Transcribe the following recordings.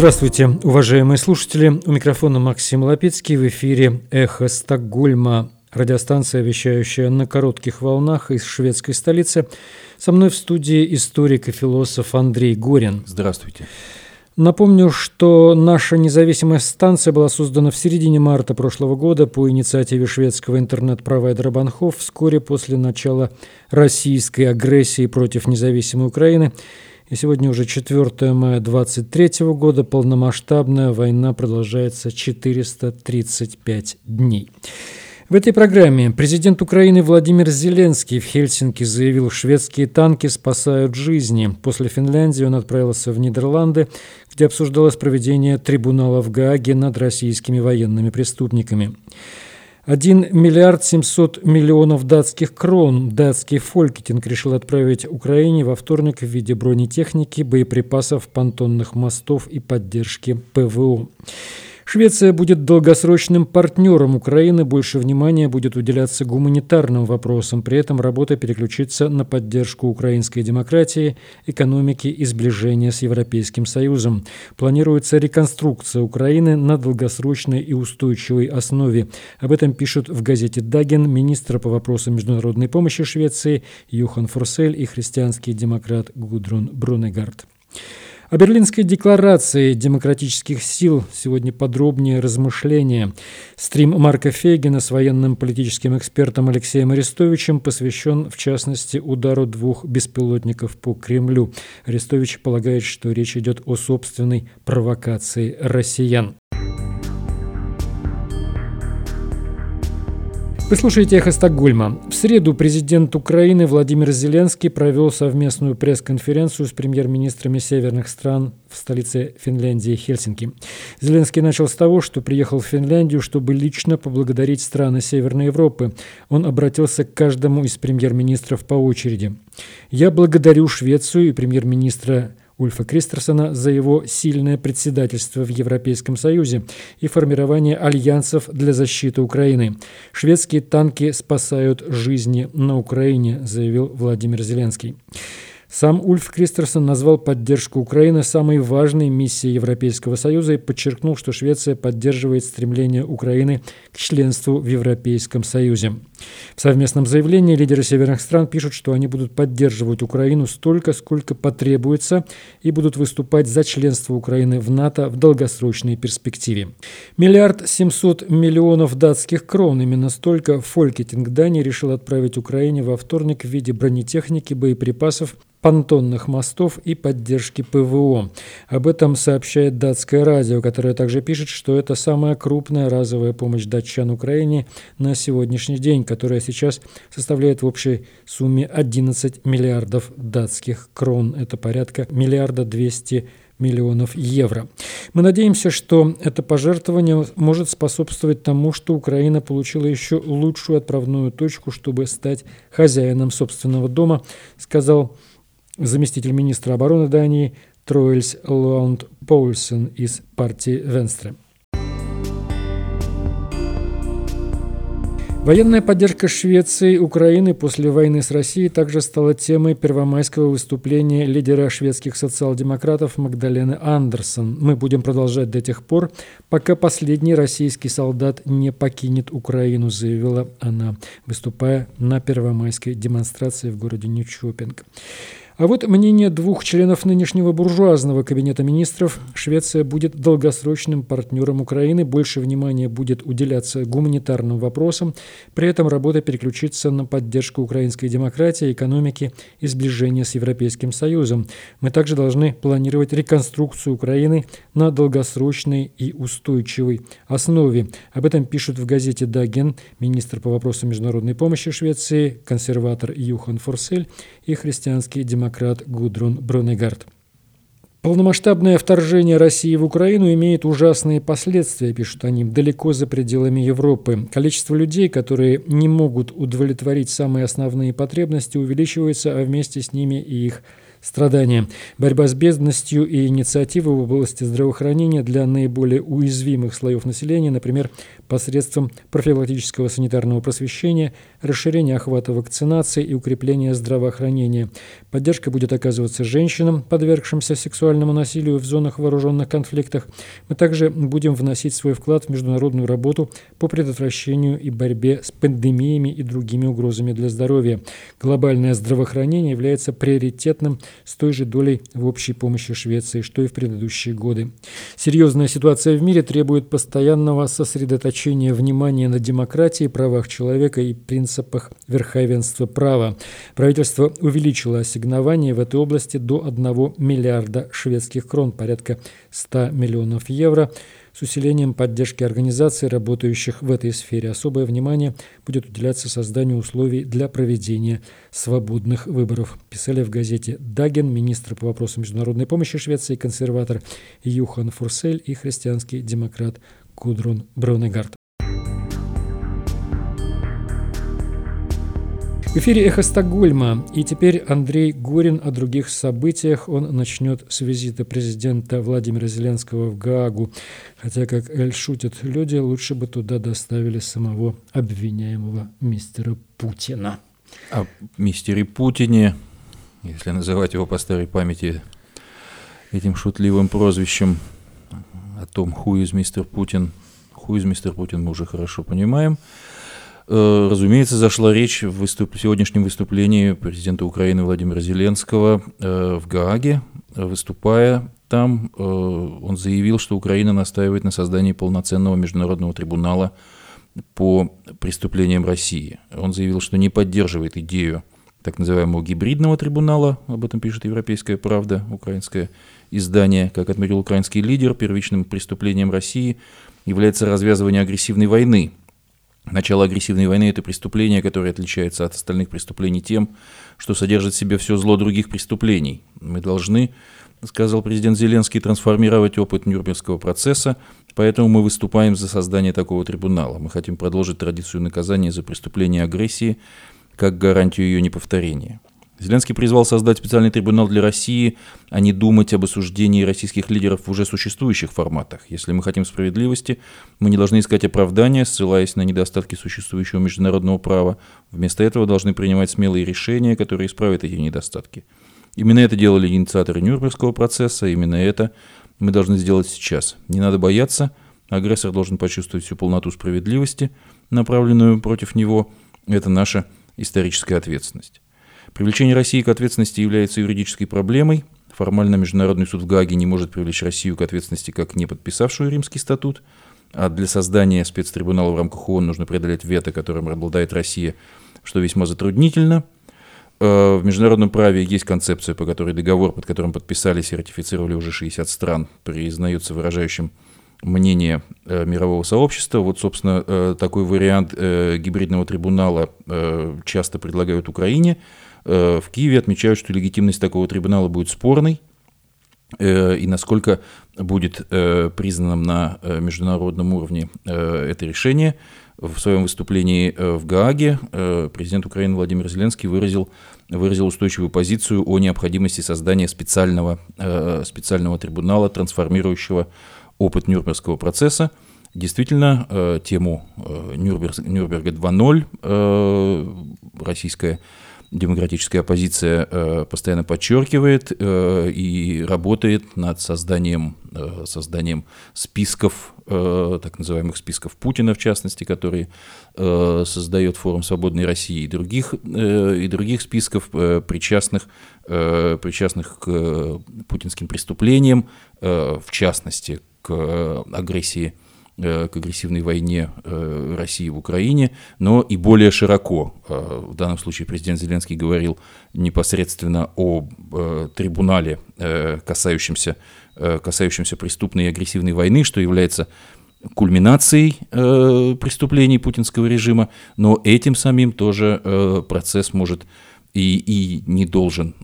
Здравствуйте, уважаемые слушатели. У микрофона Максим Лапецкий. В эфире «Эхо Стокгольма». Радиостанция, вещающая на коротких волнах из шведской столицы. Со мной в студии историк и философ Андрей Горин. Здравствуйте. Напомню, что наша независимая станция была создана в середине марта прошлого года по инициативе шведского интернет-провайдера Банхов вскоре после начала российской агрессии против независимой Украины. И сегодня уже 4 мая 23 года, полномасштабная война продолжается 435 дней. В этой программе президент Украины Владимир Зеленский в Хельсинки заявил, шведские танки спасают жизни. После Финляндии он отправился в Нидерланды, где обсуждалось проведение трибунала в Гааге над российскими военными преступниками. 1 миллиард 700 миллионов датских крон датский Фолькетинг решил отправить Украине во вторник в виде бронетехники, боеприпасов, понтонных мостов и поддержки ПВО. Швеция будет долгосрочным партнером Украины, больше внимания будет уделяться гуманитарным вопросам, при этом работа переключится на поддержку украинской демократии, экономики и сближения с Европейским Союзом. Планируется реконструкция Украины на долгосрочной и устойчивой основе. Об этом пишут в газете «Даген» министр по вопросам международной помощи Швеции Юхан Форсель и христианский демократ Гудрун Брунегард. О Берлинской декларации демократических сил сегодня подробнее размышления. Стрим Марка Фейгена с военным политическим экспертом Алексеем Арестовичем посвящен, в частности, удару двух беспилотников по Кремлю. Арестович полагает, что речь идет о собственной провокации россиян. Вы слушаете «Эхо Стокгольма». В среду президент Украины Владимир Зеленский провел совместную пресс-конференцию с премьер-министрами северных стран в столице Финляндии Хельсинки. Зеленский начал с того, что приехал в Финляндию, чтобы лично поблагодарить страны Северной Европы. Он обратился к каждому из премьер-министров по очереди. «Я благодарю Швецию и премьер-министра Ульфа Кристерсона за его сильное председательство в Европейском Союзе и формирование альянсов для защиты Украины. Шведские танки спасают жизни на Украине, заявил Владимир Зеленский. Сам Ульф Кристерсон назвал поддержку Украины самой важной миссией Европейского Союза и подчеркнул, что Швеция поддерживает стремление Украины к членству в Европейском Союзе. В совместном заявлении лидеры северных стран пишут, что они будут поддерживать Украину столько, сколько потребуется, и будут выступать за членство Украины в НАТО в долгосрочной перспективе. Миллиард семьсот миллионов датских крон, именно столько Фолькетинг Дании решил отправить Украине во вторник в виде бронетехники, боеприпасов понтонных мостов и поддержки ПВО. Об этом сообщает датское радио, которое также пишет, что это самая крупная разовая помощь датчан Украине на сегодняшний день, которая сейчас составляет в общей сумме 11 миллиардов датских крон. Это порядка миллиарда 200 миллионов евро. Мы надеемся, что это пожертвование может способствовать тому, что Украина получила еще лучшую отправную точку, чтобы стать хозяином собственного дома, сказал заместитель министра обороны Дании Троэльс Лаунд Поульсен из партии Венстре. Военная поддержка Швеции и Украины после войны с Россией также стала темой первомайского выступления лидера шведских социал-демократов Магдалены Андерсон. Мы будем продолжать до тех пор, пока последний российский солдат не покинет Украину, заявила она, выступая на первомайской демонстрации в городе Нючопинг. А вот мнение двух членов нынешнего буржуазного кабинета министров. Швеция будет долгосрочным партнером Украины, больше внимания будет уделяться гуманитарным вопросам, при этом работа переключится на поддержку украинской демократии, экономики и сближения с Европейским Союзом. Мы также должны планировать реконструкцию Украины на долгосрочной и устойчивой основе. Об этом пишут в газете «Даген» министр по вопросам международной помощи Швеции, консерватор Юхан Форсель и христианский демократ демократ Гудрун Брунегард. Полномасштабное вторжение России в Украину имеет ужасные последствия, пишут они, далеко за пределами Европы. Количество людей, которые не могут удовлетворить самые основные потребности, увеличивается, а вместе с ними и их страдания. Борьба с бедностью и инициативы в области здравоохранения для наиболее уязвимых слоев населения, например, посредством профилактического санитарного просвещения, расширения охвата вакцинации и укрепления здравоохранения. Поддержка будет оказываться женщинам, подвергшимся сексуальному насилию в зонах вооруженных конфликтах. Мы также будем вносить свой вклад в международную работу по предотвращению и борьбе с пандемиями и другими угрозами для здоровья. Глобальное здравоохранение является приоритетным с той же долей в общей помощи Швеции, что и в предыдущие годы. Серьезная ситуация в мире требует постоянного сосредоточения внимания на демократии, правах человека и принципах верховенства права. Правительство увеличило ассигнования в этой области до 1 миллиарда шведских крон, порядка 100 миллионов евро – с усилением поддержки организаций, работающих в этой сфере, особое внимание будет уделяться созданию условий для проведения свободных выборов, писали в газете «Даген» министр по вопросам международной помощи Швеции, консерватор Юхан Фурсель и христианский демократ Кудрун Бронегард. В эфире «Эхо Стокгольма». И теперь Андрей Горин о других событиях. Он начнет с визита президента Владимира Зеленского в Гаагу. Хотя, как Эль шутят люди, лучше бы туда доставили самого обвиняемого мистера Путина. О мистере Путине, если называть его по старой памяти этим шутливым прозвищем, о том, who is мистер Путин, who is мистер Путин мы уже хорошо понимаем – разумеется, зашла речь в выступ... сегодняшнем выступлении президента Украины Владимира Зеленского э, в Гааге. Выступая там, э, он заявил, что Украина настаивает на создании полноценного международного трибунала по преступлениям России. Он заявил, что не поддерживает идею так называемого гибридного трибунала, об этом пишет «Европейская правда», украинское издание. Как отметил украинский лидер, первичным преступлением России является развязывание агрессивной войны Начало агрессивной войны – это преступление, которое отличается от остальных преступлений тем, что содержит в себе все зло других преступлений. Мы должны, сказал президент Зеленский, трансформировать опыт Нюрнбергского процесса, поэтому мы выступаем за создание такого трибунала. Мы хотим продолжить традицию наказания за преступление агрессии как гарантию ее неповторения. Зеленский призвал создать специальный трибунал для России, а не думать об осуждении российских лидеров в уже существующих форматах. Если мы хотим справедливости, мы не должны искать оправдания, ссылаясь на недостатки существующего международного права. Вместо этого должны принимать смелые решения, которые исправят эти недостатки. Именно это делали инициаторы Нюрнбергского процесса, именно это мы должны сделать сейчас. Не надо бояться, агрессор должен почувствовать всю полноту справедливости, направленную против него. Это наша историческая ответственность. Привлечение России к ответственности является юридической проблемой. Формально Международный суд в Гааге не может привлечь Россию к ответственности как не подписавшую Римский статут, а для создания спецтрибунала в рамках ООН нужно преодолеть вето, которым обладает Россия, что весьма затруднительно. Э, в международном праве есть концепция, по которой договор, под которым подписались и ратифицировали уже 60 стран, признается выражающим мнение э, мирового сообщества. Вот, собственно, э, такой вариант гибридного трибунала часто предлагают Украине – в Киеве отмечают, что легитимность такого трибунала будет спорной, э, и насколько будет э, признанным на международном уровне это решение. В своем выступлении в Гааге президент Украины Владимир Зеленский выразил, выразил устойчивую позицию о необходимости создания специального, специального трибунала, трансформирующего опыт Нюрнбергского процесса. Действительно, тему Нюрнберга 2.0 российская демократическая оппозиция э, постоянно подчеркивает э, и работает над созданием, э, созданием списков, так называемых списков Путина, в частности, которые создает форум «Свободной России», и других, и других списков причастных, причастных к путинским преступлениям, в частности, к агрессии к агрессивной войне э, России в Украине, но и более широко. Э, в данном случае президент Зеленский говорил непосредственно о трибунале, касающемся, касающемся преступной и агрессивной войны, что является кульминацией преступлений путинского режима, но этим самим тоже процесс может и, и не должен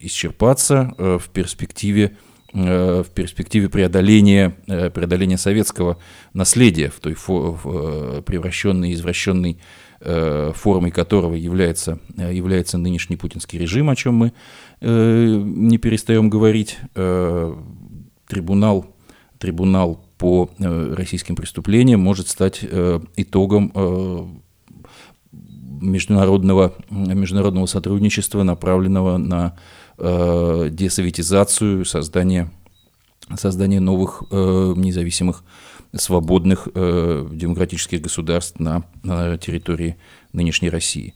исчерпаться в перспективе Э, в перспективе преодоления, э, преодоления советского наследия в той э, превращенной, извращенной формой которого является, является нынешний путинский режим, о чем мы не перестаем говорить. Трибунал, трибунал по российским преступлениям может стать итогом международного, международного сотрудничества, направленного на э, десоветизацию, создание, создание новых э, независимых, свободных э, демократических государств на, на территории нынешней России.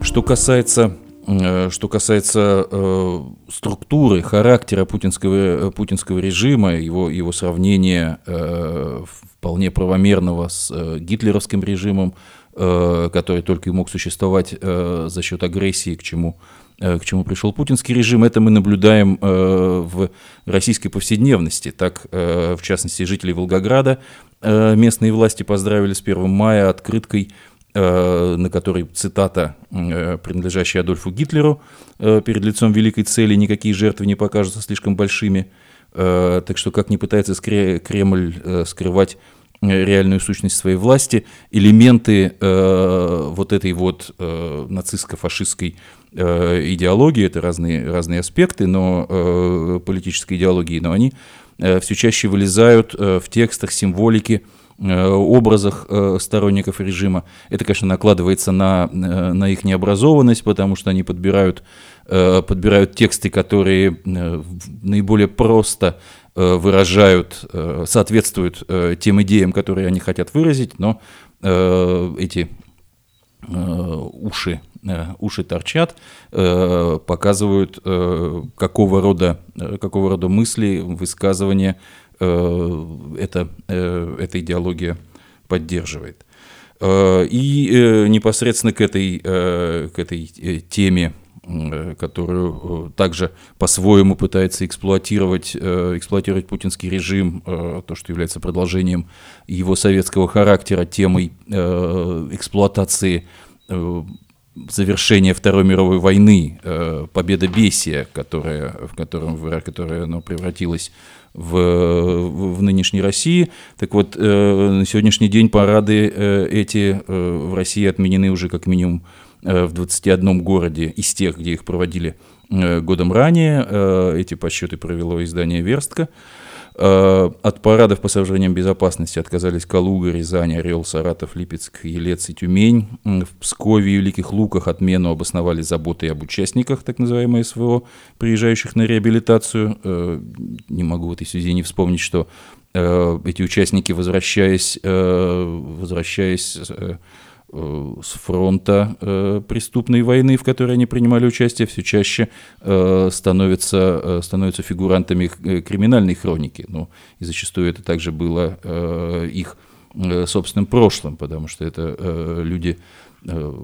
Что касается Э, что касается э, структуры, характера путинского, э, путинского режима, его, его сравнения э, вполне правомерного с э, гитлеровским режимом, который только и мог существовать э, за счет агрессии, к чему, э, к чему пришел путинский режим, это мы наблюдаем э, в российской повседневности. Так, э, в частности, жители Волгограда э, местные власти поздравили с 1 мая открыткой Э, на которой цитата, э, принадлежащая Адольфу Гитлеру, э, перед лицом великой цели никакие жертвы не покажутся слишком большими. Так что как не пытается Кремль скрывать реальную сущность своей власти, элементы вот этой вот нацистско-фашистской идеологии, это разные, разные аспекты но, политической идеологии, но они все чаще вылезают в текстах, символике, Э, образах э, сторонников режима. Это, конечно, накладывается на, э, на их необразованность, потому что они подбирают, подбирают тексты, которые наиболее просто выражают, соответствуют тем идеям, которые они хотят выразить, но эти уши, уши торчат, показывают, какого рода, какого рода мысли, высказывания Э, это, э, эта идеология поддерживает. Э, и непосредственно к этой, к этой теме которую также по-своему пытается эксплуатировать, эксплуатировать путинский режим, то, что является продолжением его советского характера, темой эксплуатации завершения Второй мировой войны, победа Бесия, которая, в котором, которая оно превратилась в, в нынешней России. Так вот, э, на сегодняшний день парады э, эти э, в России отменены уже как минимум в 21 городе из тех, где их проводили годом ранее. Эти подсчеты провело издание «Верстка». Э, от парадов по соображениям безопасности отказались Калуга, Рязань, Орел, Саратов, Липецк, Елец и Тюмень. В Пскове и Великих Луках отмену обосновали заботой об участниках, так называемые СВО, приезжающих на реабилитацию. Э, не могу в этой связи не вспомнить, что э, эти участники, возвращаясь, возвращаясь Э, с фронта э, преступной войны, в которой они принимали участие, все чаще э, становятся, э, становятся фигурантами э, криминальной хроники. Ну, и зачастую это также было э, их э, собственным прошлым, потому что это э, люди, э,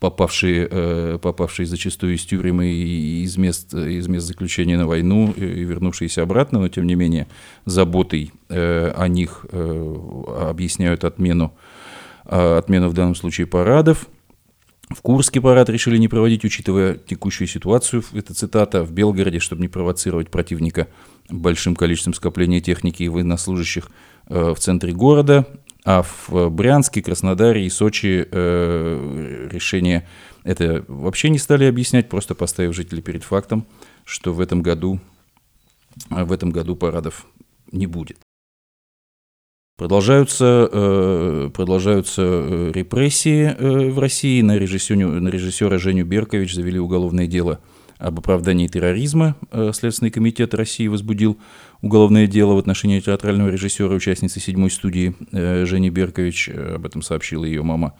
попавшие, э, попавшие зачастую из тюрьмы и из мест, из мест заключения на войну и вернувшиеся обратно, но тем не менее заботой э, о них э, объясняют отмену отмену в данном случае парадов. В Курске парад решили не проводить, учитывая текущую ситуацию, это цитата, в Белгороде, чтобы не провоцировать противника большим количеством скопления техники и военнослужащих э, в центре города. А в Брянске, Краснодаре и Сочи э, решение это вообще не стали объяснять, просто поставив жителей перед фактом, что в этом году, в этом году парадов не будет. Продолжаются, э, продолжаются э, репрессии э, в России. На режиссера, на режиссера Женю Беркович завели уголовное дело об оправдании терроризма. Следственный комитет России возбудил уголовное дело в отношении театрального режиссера, участницы седьмой студии Жени Беркович. Об этом сообщила ее мама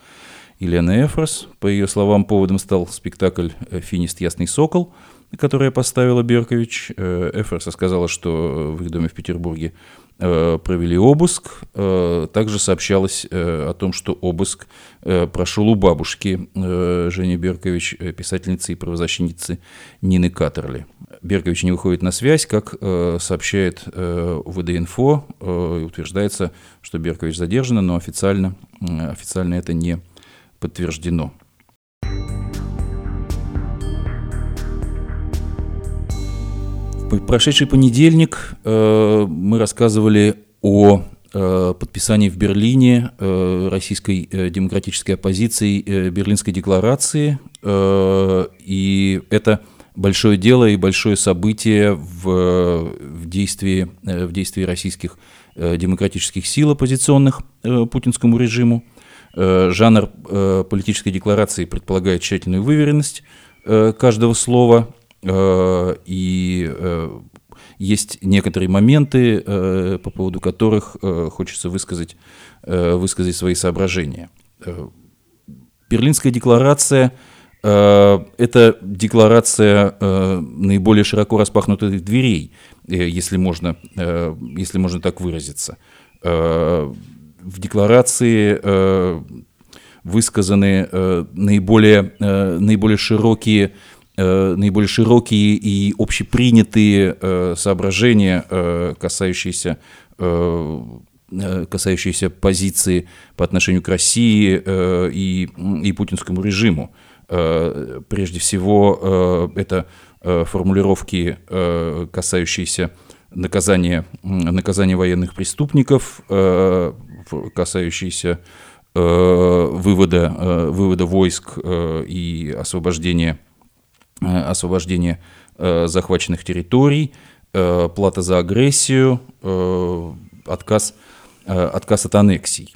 Елена Эфрос. По ее словам, поводом стал спектакль «Финист Ясный Сокол», который поставила Беркович. Эфрос сказала, что в их доме в Петербурге Э, провели обыск. Э, также сообщалось э, о том, что обыск прошел у бабушки Жени Беркович, писательницы и правозащитницы Нины Катерли. Беркович не выходит на связь, как сообщает ВДИНФО, утверждается, что Беркович задержана, но официально, официально это не подтверждено. Прошедший понедельник э, мы рассказывали о подписании в Берлине российской демократической оппозиции Берлинской декларации. И это большое дело и большое событие в, в, действии, в действии российских демократических сил, оппозиционных путинскому режиму. Жанр политической декларации предполагает тщательную выверенность каждого слова, и есть некоторые моменты, э, по поводу которых э, хочется высказать, э, высказать свои соображения. Берлинская декларация – это декларация наиболее широко распахнутых дверей, если можно, если можно так выразиться. В декларации высказаны наиболее, наиболее широкие Э, наиболее широкие и общепринятые э, соображения, э, касающиеся касающиеся позиции по отношению к России и, и путинскому режиму. Прежде всего, это формулировки, касающиеся наказания, наказания военных преступников, касающиеся вывода, вывода войск и освобождения Э, освобождение э, захваченных территорий, э, плата за агрессию, отказ, отказ от аннексий.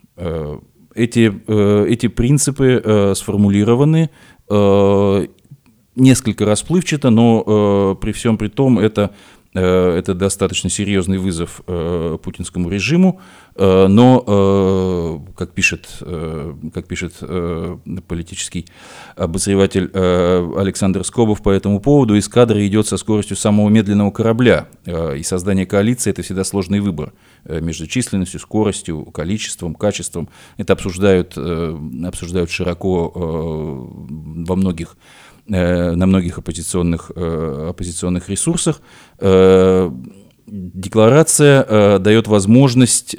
Эти, эти принципы сформулированы несколько расплывчато, но при всем при том это Э, это достаточно серьезный вызов э, путинскому режиму, э, но, как пишет, как пишет политический обозреватель Александр Скобов по этому поводу, эскадра идет со скоростью самого медленного корабля, и создание коалиции – это всегда сложный выбор между численностью, скоростью, количеством, качеством. Это обсуждают, обсуждают широко во многих Э, на многих оппозиционных, э, оппозиционных ресурсах. Э, декларация дает возможность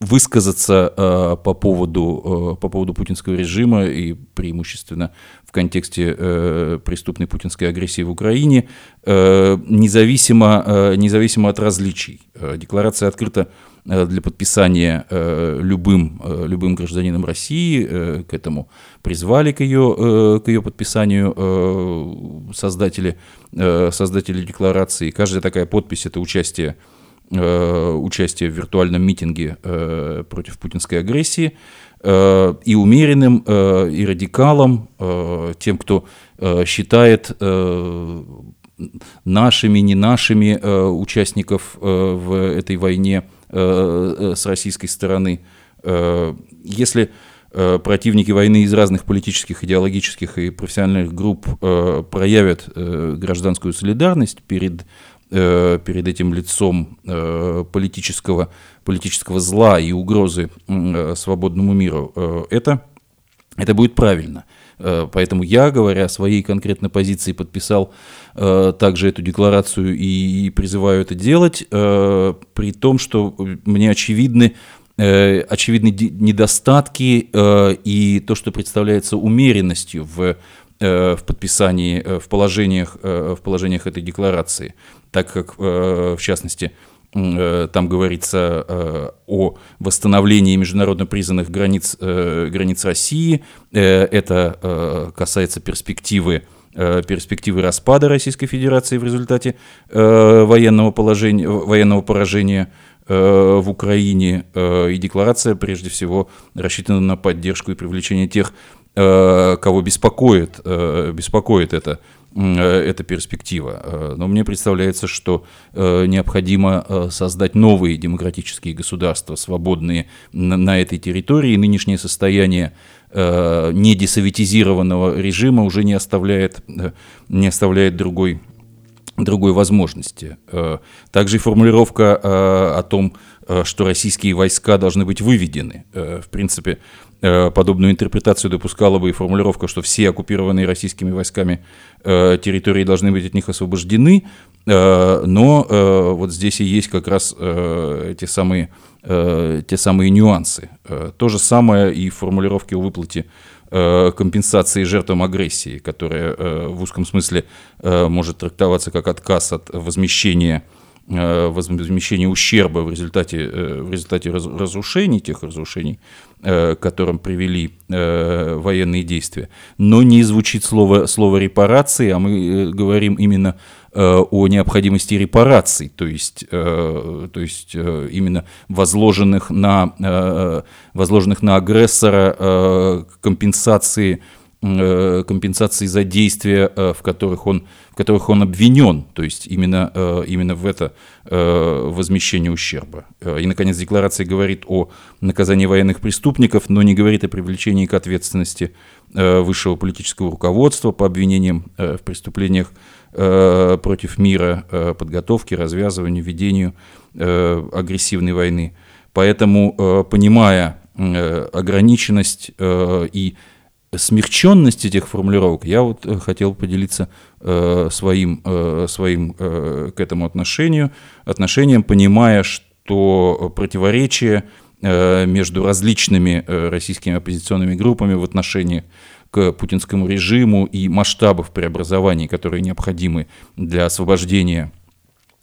высказаться э, по, поводу, э, по поводу путинского режима и преимущественно в контексте э, преступной путинской агрессии в Украине, э, независимо, э, независимо от различий. Э, декларация открыта э, для подписания э, любым, э, любым гражданином России, э, к этому призвали к ее, э, к ее подписанию э, создатели, э, создатели декларации. Каждая такая подпись – это участие Э, участие в виртуальном митинге э, против путинской агрессии, э, и умеренным, и радикалам, тем, кто считает нашими, не нашими участников в этой войне с российской стороны. Если противники войны из разных политических, идеологических и профессиональных групп проявят гражданскую солидарность перед Э, перед этим лицом э, политического, политического зла и угрозы э, свободному миру, это, это будет правильно. Поэтому я, говоря о своей конкретной позиции, подписал также эту декларацию и призываю это делать, при том, что мне очевидны очевидны недостатки и то, что представляется умеренностью в в подписании, в положениях, в положениях этой декларации. Так как, э, в частности, э, там говорится э, о восстановлении международно признанных границ, границ России. Это касается перспективы перспективы распада Российской Федерации в результате военного, положения, военного поражения в Украине. И декларация, прежде всего, рассчитана на поддержку и привлечение тех, кого беспокоит, беспокоит это Э, эта перспектива. Э, но мне представляется, что э, необходимо создать новые демократические государства, свободные на этой территории. Нынешнее состояние недесоветизированного режима уже не оставляет, не оставляет другой другой возможности. Также формулировка о том, что российские войска должны быть выведены. В принципе, Э, подобную интерпретацию допускала бы и формулировка, что все оккупированные российскими войсками э, территории должны быть от них освобождены, э, но вот здесь и есть как раз те самые, те самые нюансы. То же самое и в формулировке о выплате компенсации жертвам агрессии, которая в узком смысле может трактоваться как отказ от возмещения возмещения ущерба в результате, в результате разрушений, тех разрушений, к которым привели военные действия. Но не звучит слово, слово репарации, а мы говорим именно о необходимости репараций, то есть, то есть именно возложенных на, возложенных на агрессора компенсации Э, компенсации за действия, э, в которых он, в которых он обвинен, то есть именно, э, именно в это возмещение ущерба. И, наконец, декларация говорит о наказании военных преступников, но не говорит о привлечении к ответственности высшего политического руководства по обвинениям в преступлениях против мира, подготовке, развязыванию, ведению агрессивной войны. Поэтому, понимая ограниченность и смягченность этих формулировок, я вот э, хотел поделиться э, своим, э, своим к этому отношению, отношением, понимая, что противоречие между различными российскими оппозиционными группами в отношении к путинскому режиму и масштабов преобразований, которые необходимы для освобождения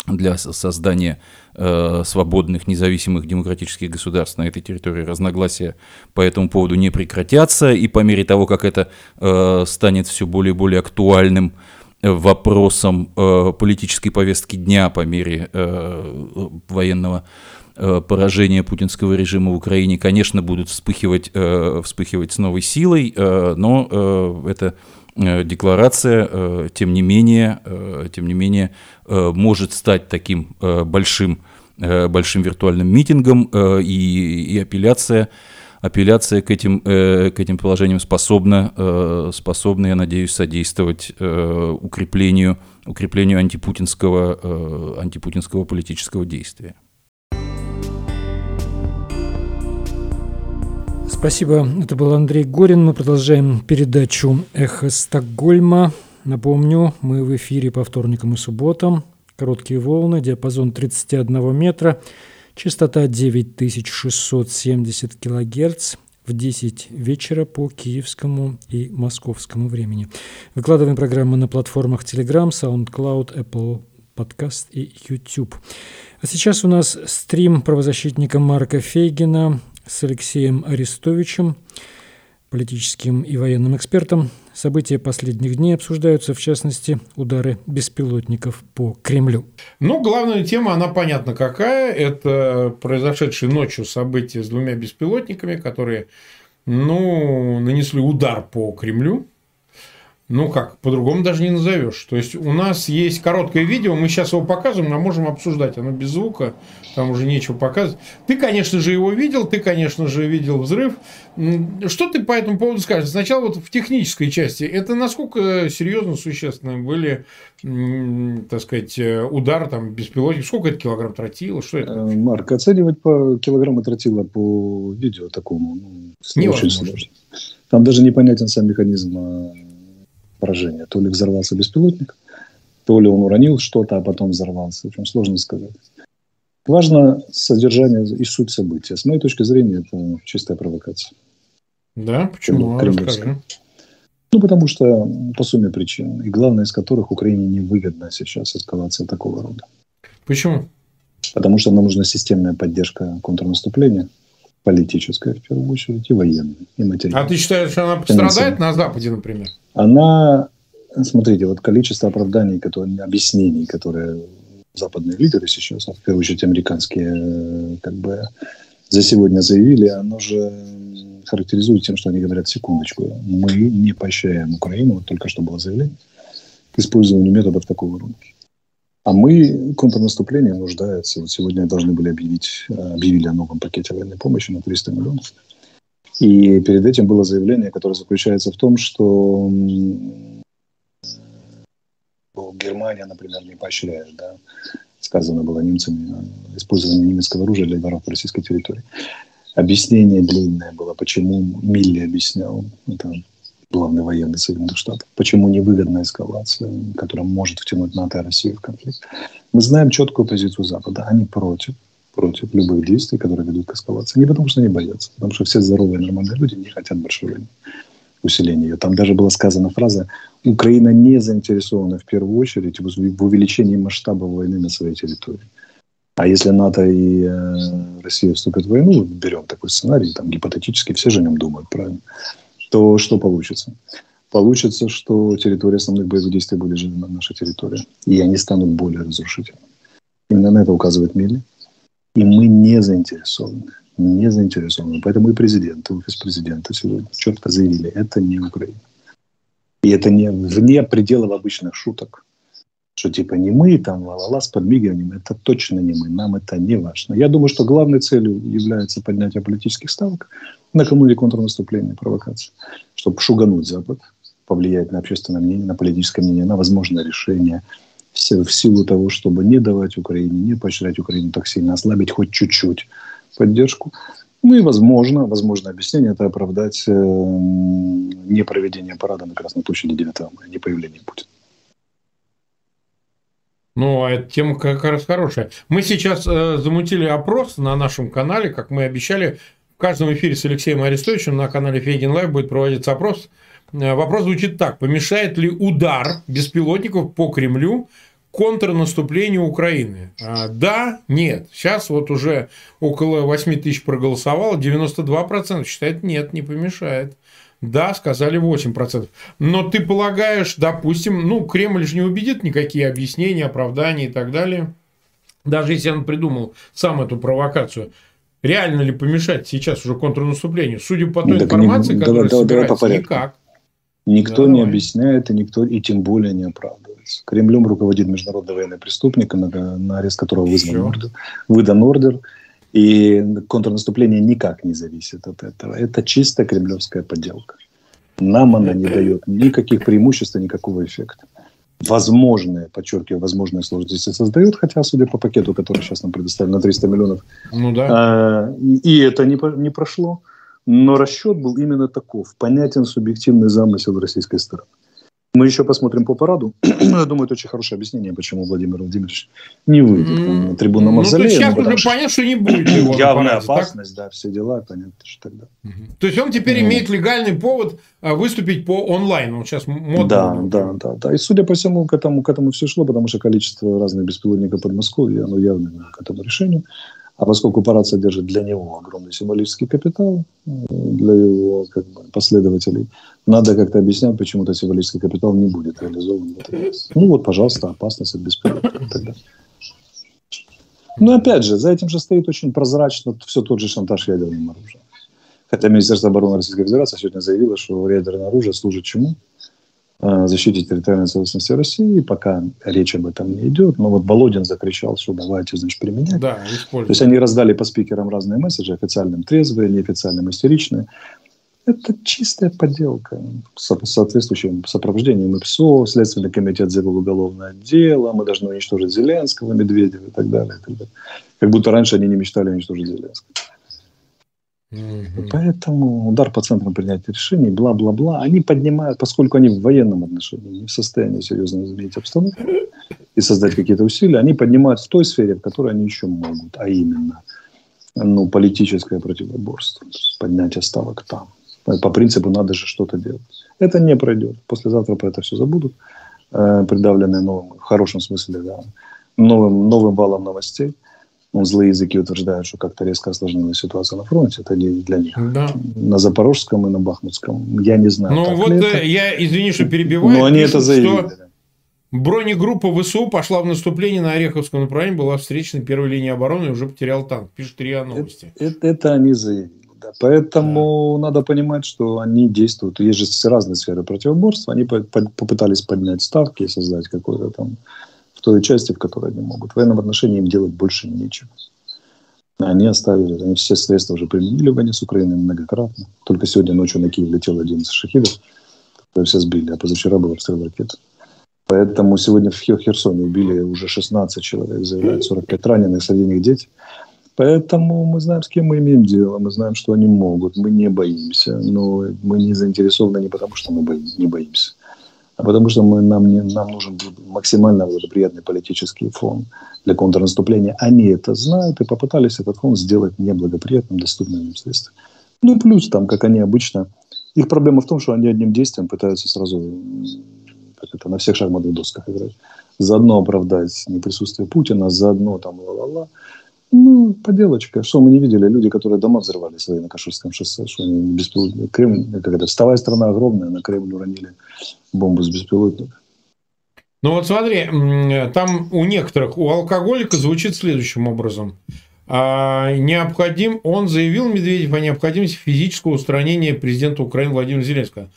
для создания э, свободных, независимых демократических государств на этой территории. Разногласия по этому поводу не прекратятся, и по мере того, как это э, станет все более и более актуальным э, вопросом политической повестки дня по мере военного поражения путинского режима в Украине, конечно, будут вспыхивать, вспыхивать с новой силой, но это декларация, э, тем не менее, э, тем не менее, может стать таким большим, большим виртуальным митингом, и, и апелляция, апелляция к этим, к этим положениям способна, способна, я надеюсь, содействовать укреплению, укреплению антипутинского, антипутинского политического действия. Спасибо. Это был Андрей Горин. Мы продолжаем передачу «Эхо Стокгольма». Напомню, мы в эфире по вторникам и субботам. Короткие волны, диапазон 31 метра, частота 9670 килогерц в 10 вечера по киевскому и московскому времени. Выкладываем программы на платформах Telegram, SoundCloud, Apple Podcast и YouTube. А сейчас у нас стрим правозащитника Марка Фейгина с Алексеем Арестовичем, политическим и военным экспертом. События последних дней обсуждаются, в частности, удары беспилотников по Кремлю. Ну, главная тема, она понятна какая. Это произошедшие ночью события с двумя беспилотниками, которые ну, нанесли удар по Кремлю ну как, по-другому даже не назовешь. То есть у нас есть короткое видео, мы сейчас его показываем, но можем обсуждать. Оно без звука, там уже нечего показывать. Ты, конечно же, его видел, ты, конечно же, видел взрыв. Что ты по этому поводу скажешь? Сначала вот в технической части. Это насколько серьезно, существенно были, так сказать, удар там беспилотник? Сколько это килограмм тротила? Что это? Э, Марк, оценивать по килограмму тротила по видео такому ну, не очень сложно. Там даже непонятен сам механизм а поражения. То ли взорвался беспилотник, то ли он уронил что-то, а потом взорвался. В общем, сложно сказать. Важно содержание и суть события. С моей точки зрения, это чистая провокация. Да? Почему? Кремлевская. Ну, потому что по сумме причин. И главное из которых Украине невыгодна сейчас эскалация такого рода. Почему? Потому что нам нужна системная поддержка контрнаступления политическая, в первую очередь, и военная, и материальная. А ты считаешь, что она пострадает на Западе, например? Она, смотрите, вот количество оправданий, которые, объяснений, которые западные лидеры сейчас, в первую очередь американские, э, как бы за сегодня заявили, оно же характеризует тем, что они говорят, секундочку, мы не поощряем Украину, вот только что было заявление, к использованию методов такого рода. А мы контрнаступление нуждается. Вот сегодня должны были объявить, объявили о новом пакете военной помощи на 300 миллионов. И перед этим было заявление, которое заключается в том, что Германия, например, не поощряет, да, сказано было немцами, использование немецкого оружия для ударов по российской территории. Объяснение длинное было, почему Милли объяснял, это главный военный Соединенных Штатов, почему невыгодная эскалация, которая может втянуть НАТО и Россию в конфликт. Мы знаем четкую позицию Запада. Они против против любых действий, которые ведут к эскалации. Не потому, что они боятся, потому что все здоровые нормальные люди не хотят большой войны, усиления ее. Там даже была сказана фраза «Украина не заинтересована в первую очередь в увеличении масштаба войны на своей территории». А если НАТО и э, Россия вступят в войну, берем такой сценарий, там гипотетически все же о нем думают, правильно, то что получится? Получится, что территория основных боевых действий будет же наша территория, и они станут более разрушительными. Именно на это указывает Милли. И мы не заинтересованы. Не заинтересованы. Поэтому и президент, и офис президента четко заявили, это не Украина. И это не вне пределов обычных шуток что типа не мы, там, ла-ла-ла, с подмигиванием, это точно не мы, нам это не важно. Я думаю, что главной целью является поднятие политических ставок накануне контрнаступления, провокации, чтобы шугануть Запад, повлиять на общественное мнение, на политическое мнение, на возможное решение, в силу того, чтобы не давать Украине, не поощрять Украину так сильно, ослабить хоть чуть-чуть поддержку. Ну и, возможно, возможно объяснение – это оправдать э, непроведение парада на Красной площади 9 мая, не появление Путина. Ну, а эта тема как раз хорошая. Мы сейчас э, замутили опрос на нашем канале, как мы обещали. В каждом эфире с Алексеем Арестовичем на канале Фейгин Лайв будет проводиться опрос. Э, вопрос звучит так. Помешает ли удар беспилотников по Кремлю контрнаступлению Украины? А, да, нет. Сейчас вот уже около 8 тысяч проголосовало, 92% считает нет, не помешает. Да, сказали 8%. Но ты полагаешь, допустим, ну, Кремль же не убедит никакие объяснения, оправдания и так далее. Даже если он придумал сам эту провокацию. Реально ли помешать сейчас уже контрнаступлению? Судя по той так информации, не, которая давай, собирается, давай никак. Никто да, не давай. объясняет, и никто и тем более не оправдывается. Кремлем руководит международный военный преступник, на, на арест которого вызван ордер, выдан ордер. И контрнаступление никак не зависит от этого. Это чисто кремлевская подделка. Нам она не дает никаких преимуществ, никакого эффекта. Возможные, подчеркиваю, возможные сложности создает, хотя, судя по пакету, который сейчас нам предоставлен на 300 миллионов, ну, да. а, и это не, не прошло. Но расчет был именно таков. Понятен субъективный замысел российской стороны. Мы еще посмотрим по параду. Я думаю, это очень хорошее объяснение, почему Владимир Владимирович не выйдет mm. на трибуну Мавзолея. Ну, то сейчас уже понятно, что не будет его Явная опасность, так? да, все дела, понятно, что тогда. Mm-hmm. То есть, он теперь mm. имеет легальный повод а, выступить по онлайн. Он сейчас модно. Да, да, да, да. И, судя по всему, к этому, к этому все шло, потому что количество разных беспилотников Подмосковья, оно явно к этому решению. А поскольку парад содержит для него огромный символический капитал, э, для его как бы, последователей, надо как-то объяснять, почему этот символический капитал не будет реализован в этот раз. Ну вот, пожалуйста, опасность от беспилотников тогда. Но опять же, за этим же стоит очень прозрачно все тот же шантаж ядерным оружием. Хотя Министерство обороны Российской Федерации сегодня заявило, что ядерное оружие служит чему? Э, защите территориальной целостности России, пока речь об этом не идет. Но вот Володин закричал, что давайте, значит, применять. Да, То есть они раздали по спикерам разные месседжи, официальным трезвые, неофициальным истеричные. Это чистая подделка с соответствующим сопровождением ИПСО, Следственный комитет завел уголовное дело, мы должны уничтожить Зеленского, Медведева и так далее. И так далее. Как будто раньше они не мечтали уничтожить Зеленского. Угу. Поэтому удар по центрам принятия решений, бла-бла-бла, они поднимают, поскольку они в военном отношении не в состоянии серьезно изменить обстановку и создать какие-то усилия, они поднимают в той сфере, в которой они еще могут, а именно ну, политическое противоборство, поднятие ставок там. По принципу надо же что-то делать. Это не пройдет. Послезавтра про это все забудут, э, придавленные новым, в хорошем смысле, да, новым, новым валом новостей злые языки утверждают, что как-то резко осложнилась ситуация на фронте. Это не для них. Да. На Запорожском и на Бахмутском. Я не знаю. Ну, вот э, это. я, извини, что перебиваю. Но они пишут, это заявили. Что бронегруппа ВСУ пошла в наступление на Ореховском направлении, была встречена первой линии обороны и уже потерял танк. Пишут РИА Новости. Это, это, это они заявили. Да. Поэтому да. надо понимать, что они действуют. Есть же разные сферы противоборства. Они попытались поднять ставки и создать какой-то там той части, в которой они могут. В военном отношении им делать больше нечего. Они оставили, они все средства уже применили в войне с Украиной многократно. Только сегодня ночью на Киев летел 11 шахидов, которые все сбили, а позавчера был обстрел ракет. Поэтому сегодня в Херсоне убили уже 16 человек, заявляют 45 раненых, среди них дети. Поэтому мы знаем, с кем мы имеем дело, мы знаем, что они могут, мы не боимся, но мы не заинтересованы не потому, что мы не боимся, а потому что мы, нам, не, нам нужен максимально благоприятный политический фон для контрнаступления. Они это знают и попытались этот фон сделать неблагоприятным, доступным им средством. Ну, плюс там, как они обычно, их проблема в том, что они одним действием пытаются сразу как это, на всех шахматных досках играть. заодно оправдать неприсутствие Путина, заодно там ла-ла-ла. Ну, поделочка. Что мы не видели? Люди, которые дома взрывали свои на Каширском шоссе. Что они беспилотные. Кремль, как это, вставая страна огромная, на Кремль уронили бомбу с беспилотника. Ну вот смотри, там у некоторых, у алкоголика звучит следующим образом. А, необходим, он заявил, Медведев, о необходимости физического устранения президента Украины Владимира Зеленского.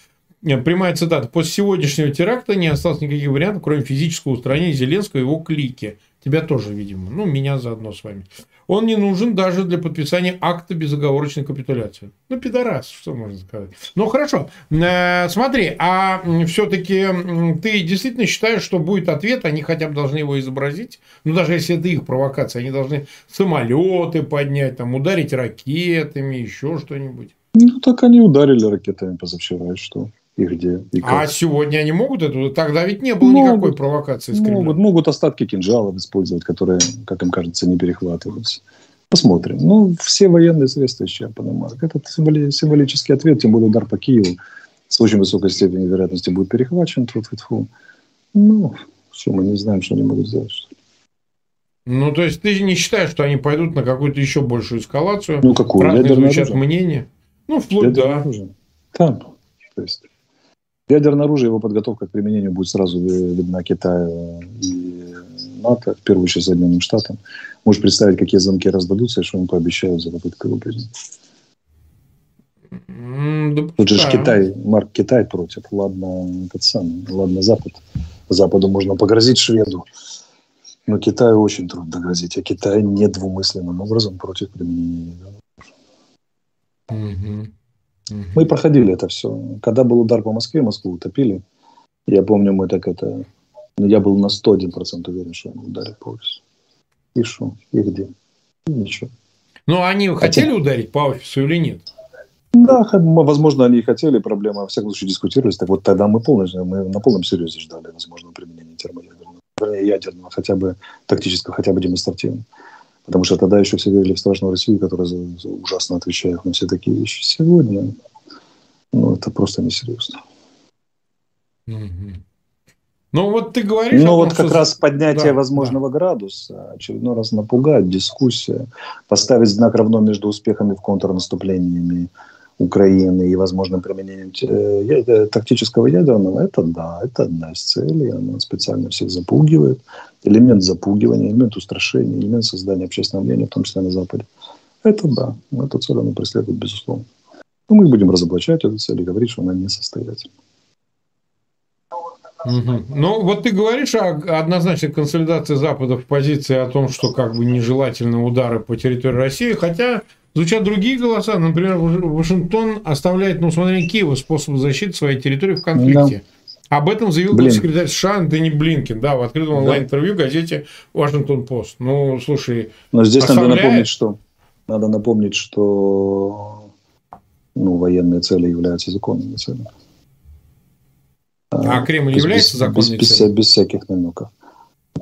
Прямая цитата. После сегодняшнего теракта не осталось никаких вариантов, кроме физического устранения Зеленского и его клики. Тебя тоже, видимо. Ну, меня заодно с вами. Он не нужен даже для подписания акта безоговорочной капитуляции. Ну, пидорас, что можно сказать. Ну, хорошо. Э, смотри, а все-таки ты действительно считаешь, что будет ответ, они хотя бы должны его изобразить? Ну, даже если это их провокация, они должны самолеты поднять, там, ударить ракетами, еще что-нибудь. Ну, так они ударили ракетами позавчера, и что? И где, и как. А сегодня они могут это? Тогда ведь не было могут, никакой провокации с Кремля. Могут, могут остатки кинжалов использовать, которые, как им кажется, не перехватываются. Посмотрим. Ну, все военные средства исчерпаны, Марк. Этот символи, символический ответ, тем более удар по Киеву, с очень высокой степенью вероятности будет перехвачен. Тьфу -тьфу -тьфу. Ну, что мы не знаем, что они могут сделать. Ну, то есть, ты не считаешь, что они пойдут на какую-то еще большую эскалацию? Ну, какую? Разные звучат мнения. Ну, вплоть до... Там, то есть, Ядерное оружие, его подготовка к применению будет сразу видна Китаю и НАТО, в первую очередь Соединенным Штатам. Можешь представить, какие замки раздадутся и что им пообещают за попытку его признать. Да, Тут же. Китай, Марк, Китай против. Ладно, этот самый, ладно, Запад. Западу можно погрозить шведу. Но Китаю очень трудно грозить. А Китай недвумысленным образом против применения угу. Мы проходили это все. Когда был удар по Москве, Москву утопили. Я помню, мы так это... Ну, я был на 101% уверен, что они ударят по офису. И что? И где? И ничего. Ну, они Хотя... хотели ударить по офису или нет? Да, возможно, они и хотели, проблема, во всяком случае, дискутировались. Так вот, тогда мы полностью, мы на полном серьезе ждали возможного применения термоядерного, вернее, ядерного, хотя бы тактического, хотя бы демонстративного. Потому что тогда еще все верили в страшную Россию, которая ужасно отвечает на все такие вещи. Сегодня ну, это просто несерьезно. Ну, вот ты говоришь... Ну, вот как что... раз поднятие да, возможного да. градуса, очередной раз напугать, дискуссия, поставить знак равно между успехами в контрнаступлениями, Украины и возможным применением э, тактического ядерного, это да, это одна из целей. Она специально всех запугивает. Элемент запугивания, элемент устрашения, элемент создания общественного мнения, в том числе на Западе. Это да, эту цель она преследует, безусловно. Но мы будем разоблачать эту цель и говорить, что она несостоятельна. Угу. Ну, вот ты говоришь о однозначной консолидации Запада в позиции о том, что как бы нежелательны удары по территории России, хотя Звучат другие голоса. Например, Вашингтон оставляет на усмотрение Киева способы защиты своей территории в конфликте. Да. Об этом заявил Блин. секретарь США Антони Блинкин, да, в открытом онлайн-интервью газете Вашингтон Пост. Ну, слушай... Но здесь оставляет... надо напомнить, что... Надо напомнить, что ну, военные цели являются законными целями. А, а Кремль без, является законной без, целью? Без, без всяких намеков.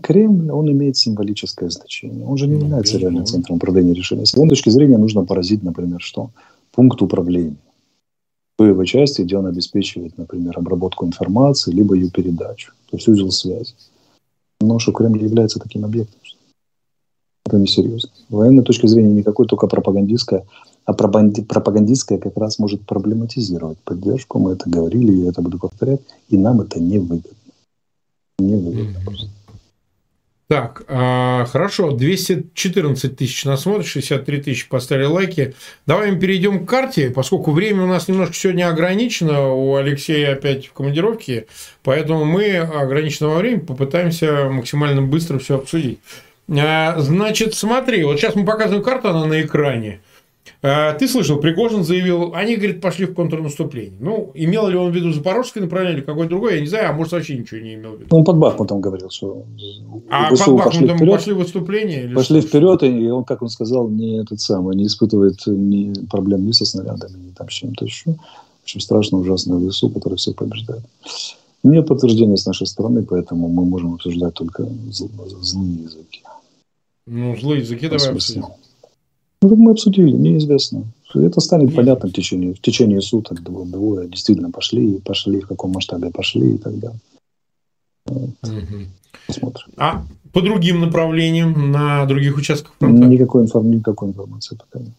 Кремль, он имеет символическое значение. Он же не ну, является реальным центром управления решения. С этой точки зрения нужно поразить, например, что? Пункт управления. Его части, где он обеспечивает, например, обработку информации, либо ее передачу. То есть узел связи. Но что Кремль является таким объектом. Это несерьезно. С военной точки зрения никакой, только пропагандистская. А пропагандистская как раз может проблематизировать поддержку. Мы это говорили, я это буду повторять. И нам это не выгодно. Не выгодно mm-hmm. просто. Так, а, хорошо, 214 тысяч нас смотрят, 63 тысячи поставили лайки. Давай мы перейдем к карте, поскольку время у нас немножко сегодня ограничено, у Алексея опять в командировке, поэтому мы ограниченного времени попытаемся максимально быстро все обсудить. А, значит, смотри, вот сейчас мы показываем карту, она на экране. А, ты слышал, Пригожин заявил, они, говорит, пошли в контрнаступление. Ну, имел ли он в виду Запорожское направление или какое-то другое, я не знаю, а может вообще ничего не имел в виду. Он под Бахмутом говорил, что А под Бахмутом пошли, вперед, пошли выступление? Или пошли что? вперед, и он, как он сказал, не этот самый, не испытывает ни проблем ни со снарядами, ни там с чем-то еще. В общем, страшно ужасное ВСУ, который все побеждает. Нет подтверждения с нашей стороны, поэтому мы можем обсуждать только злые языки. Ну, злые языки давай обсудим. Ну, мы обсудили, неизвестно. Это станет Нет. понятно в течение, в течение суток, двое, двое действительно пошли, пошли, в каком масштабе пошли и так далее. Угу. Посмотрим. А по другим направлениям, на других участках фронта? Никакой, информ... никакой информации пока нет.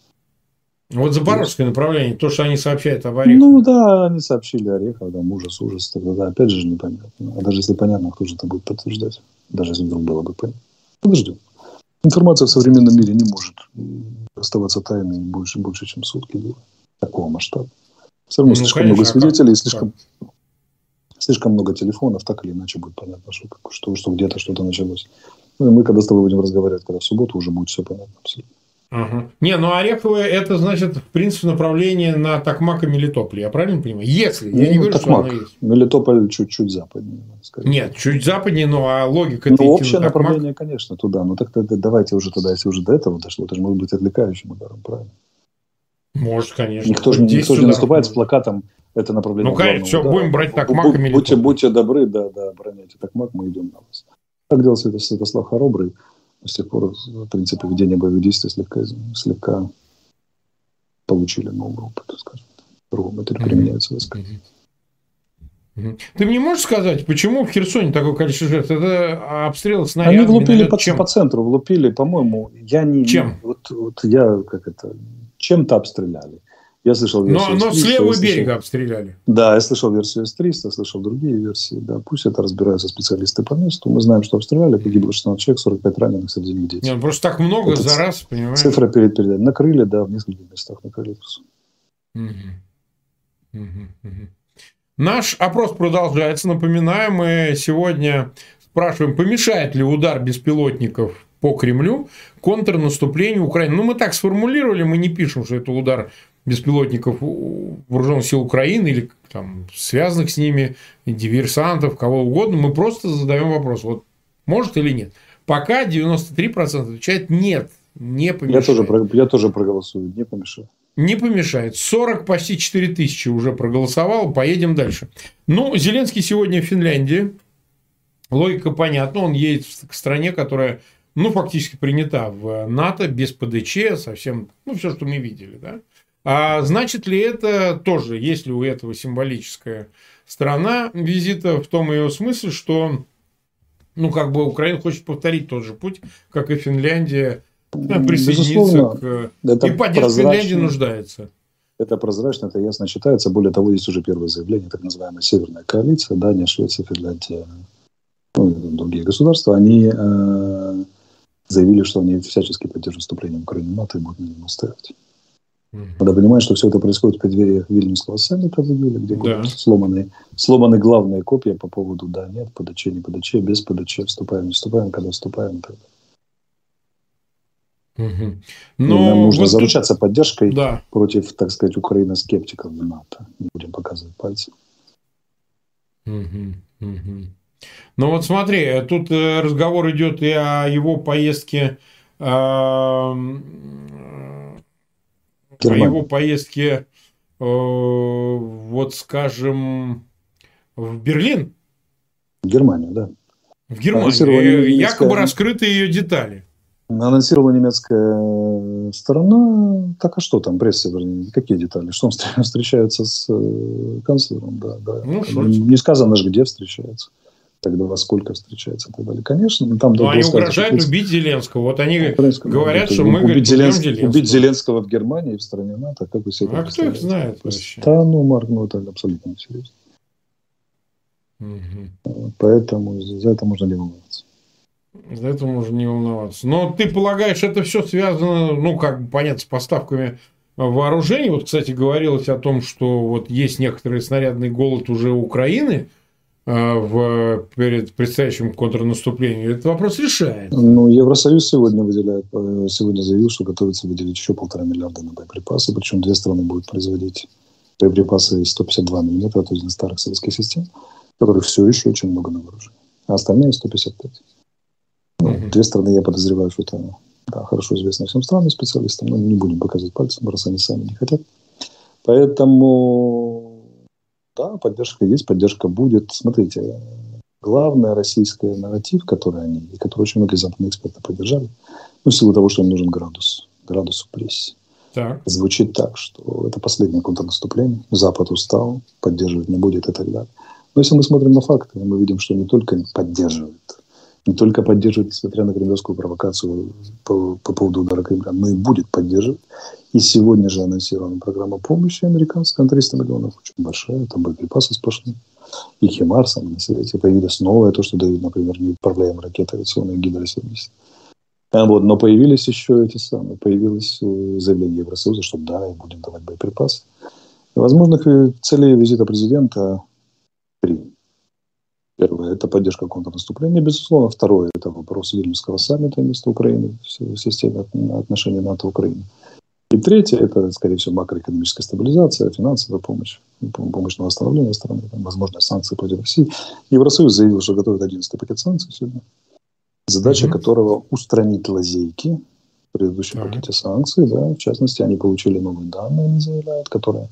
Вот запорожское направление, то, что они сообщают об Орехове. Ну да, они сообщили Орехов, там ужас, ужас. Тогда, да, опять же непонятно. А даже если понятно, кто же это будет подтверждать? Даже если вдруг было бы понятно. Подождем. Информация в современном мире не может оставаться тайной больше, больше чем сутки. Такого масштаба. Все равно ну, слишком конечно, много свидетелей, а слишком, слишком много телефонов, так или иначе будет понятно, что, что, что где-то что-то началось. Ну, и мы, когда с тобой будем разговаривать, когда в субботу, уже будет все понятно абсолютно. Ага. Не, ну Ореховое это значит, в принципе, направление на Токмак и Мелитополь. Я правильно понимаю? Если. Ну, я не говорю, Токмак. что оно есть. Мелитополь чуть-чуть западнее. Скорее. Нет, чуть западнее, но а логика Ну, общее на направление, конечно, туда. Но так тогда давайте уже тогда, если уже до этого дошло, это же может быть отвлекающим ударом, правильно? Может, конечно. Никто же, никто же не наступает с плакатом это направление. Ну, конечно, все, будем брать Токмак и Мелитополь. Будьте, будьте добры, да, да, броняйте Токмак, мы идем на вас. Так делал Святослав Хоробрый с тех пор, в принципе, ведение боевых действий слегка, слегка получили новый опыт, скажем. Другому это применяется войска. Ты мне можешь сказать, почему в Херсоне такое количество жертв? Это обстрелы снарядами? Они влупили по, чем? по центру, влупили, по-моему, я не... Чем? Вот, вот я, как это, чем-то обстреляли. Я слышал версию Но, но с левого слышал... берега обстреляли. Да, я слышал версию С-300, слышал другие версии. Да, пусть это разбираются специалисты по месту. Мы знаем, что обстреляли, погибло 16 человек, 45 раненых, среди них дети. Нет, просто так много это за раз, понимаешь? Цифра перед передачей. Накрыли, да, в нескольких местах накрыли. Угу. Угу, угу. Наш опрос продолжается. Напоминаю, мы сегодня спрашиваем, помешает ли удар беспилотников по Кремлю контрнаступлению Украины. Ну, мы так сформулировали, мы не пишем, что это удар беспилотников вооруженных сил Украины или там, связанных с ними, диверсантов, кого угодно, мы просто задаем вопрос, вот может или нет. Пока 93% отвечает нет, не помешает. Я тоже, я тоже проголосую, не помешает. Не помешает. 40, почти 4 тысячи уже проголосовал. Поедем дальше. Ну, Зеленский сегодня в Финляндии. Логика понятна. Он едет к стране, которая, ну, фактически принята в НАТО, без ПДЧ, совсем, ну, все, что мы видели, да. А значит ли это тоже, есть ли у этого символическая сторона визита в том ее смысле, что ну, как бы Украина хочет повторить тот же путь, как и Финляндия, присоединиться к... Это и поддержка Финляндии нуждается. Это прозрачно, это ясно читается. Более того, есть уже первое заявление, так называемая Северная коалиция, Дания, Швеция, Финляндия, ну, другие государства, они э, заявили, что они всячески поддерживают вступление Украины в НАТО и будут на нем настаивать. Надо понимать, что все это происходит в преддверии Вильнюсского саммита в июле, где да. сломаны, сломаны главные копии по поводу да, нет, ПДЧ, не ПДЧ, без ПДЧ, вступаем, не вступаем, когда вступаем и так далее. Угу. Но нам нужно вот заручаться тут... поддержкой да. против, так сказать, Украины скептиков в НАТО. Не будем показывать пальцы. Угу. Угу. Ну вот смотри, тут э, разговор идет и о его поездке Германия. о его поездке, э, вот скажем, в Берлин. В Германию, да. В Германию. Немецкая... Якобы раскрыты ее детали. Анонсировала немецкая сторона. Так а что там, пресса, вернее, какие детали? Что он встречается с э, канцлером? Да, да. Ну, не сказано же, где встречается тогда во сколько встречается и так далее. Конечно, но там... Но они угрожают сказать, убить Зеленского. Вот они Украинского, говорят, что мы убить, Зеленск... Зеленского. убить Зеленского в Германии, в стране НАТО, как вы себе А кто их знает вообще? Да, ну, Марк, ну, это абсолютно несерьезно. Угу. Поэтому за это можно не волноваться. За это можно не волноваться. Но ты полагаешь, это все связано, ну, как бы понятно, с поставками вооружений. Вот, кстати, говорилось о том, что вот есть некоторый снарядный голод уже Украины – в, перед предстоящим контрнаступлением, этот вопрос решает. Ну, Евросоюз сегодня выделяет, э, сегодня заявил, что готовится выделить еще полтора миллиарда на боеприпасы, причем две страны будут производить боеприпасы 152 миллиметра, то есть на старых советских систем, которых все еще очень много на вооружении, а остальные 155. Ну, угу. Две страны, я подозреваю, что это да, хорошо известно всем странам, специалистам, но не будем показывать пальцем, раз они сами не хотят. Поэтому да, поддержка есть, поддержка будет. Смотрите, главный российский нарратив, который они, и который очень многие западные эксперты поддержали, ну, в силу того, что им нужен градус, градус в прессе. Так. Звучит так, что это последнее контрнаступление, Запад устал, поддерживать не будет и так далее. Но если мы смотрим на факты, мы видим, что не только поддерживает, не только поддерживает, несмотря на кремлевскую провокацию по, по поводу удара Кремля, но и будет поддерживать. И сегодня же анонсирована программа помощи американская на 300 миллионов, очень большая, там боеприпасы сплошные. И Химарс, на свете появилось новое, то, что дают, например, неуправляемые ракеты авиационные Гидро-70. А вот, но появились еще эти самые, появилось э, заявление Евросоюза, что да, будем давать боеприпасы. Возможных целей визита президента три. Первое – это поддержка контрнаступления, безусловно. Второе – это вопрос Вильнюсского саммита вместо Украины в системе отношений НАТО-Украины. И третье – это, скорее всего, макроэкономическая стабилизация, финансовая помощь, помощь на восстановление страны, там, возможно, санкции против России. Евросоюз заявил, что готовит 11 пакет санкций сегодня, задача mm-hmm. которого – устранить лазейки в предыдущем mm-hmm. пакете санкций. Да, в частности, они получили новые данные, они заявляют, которые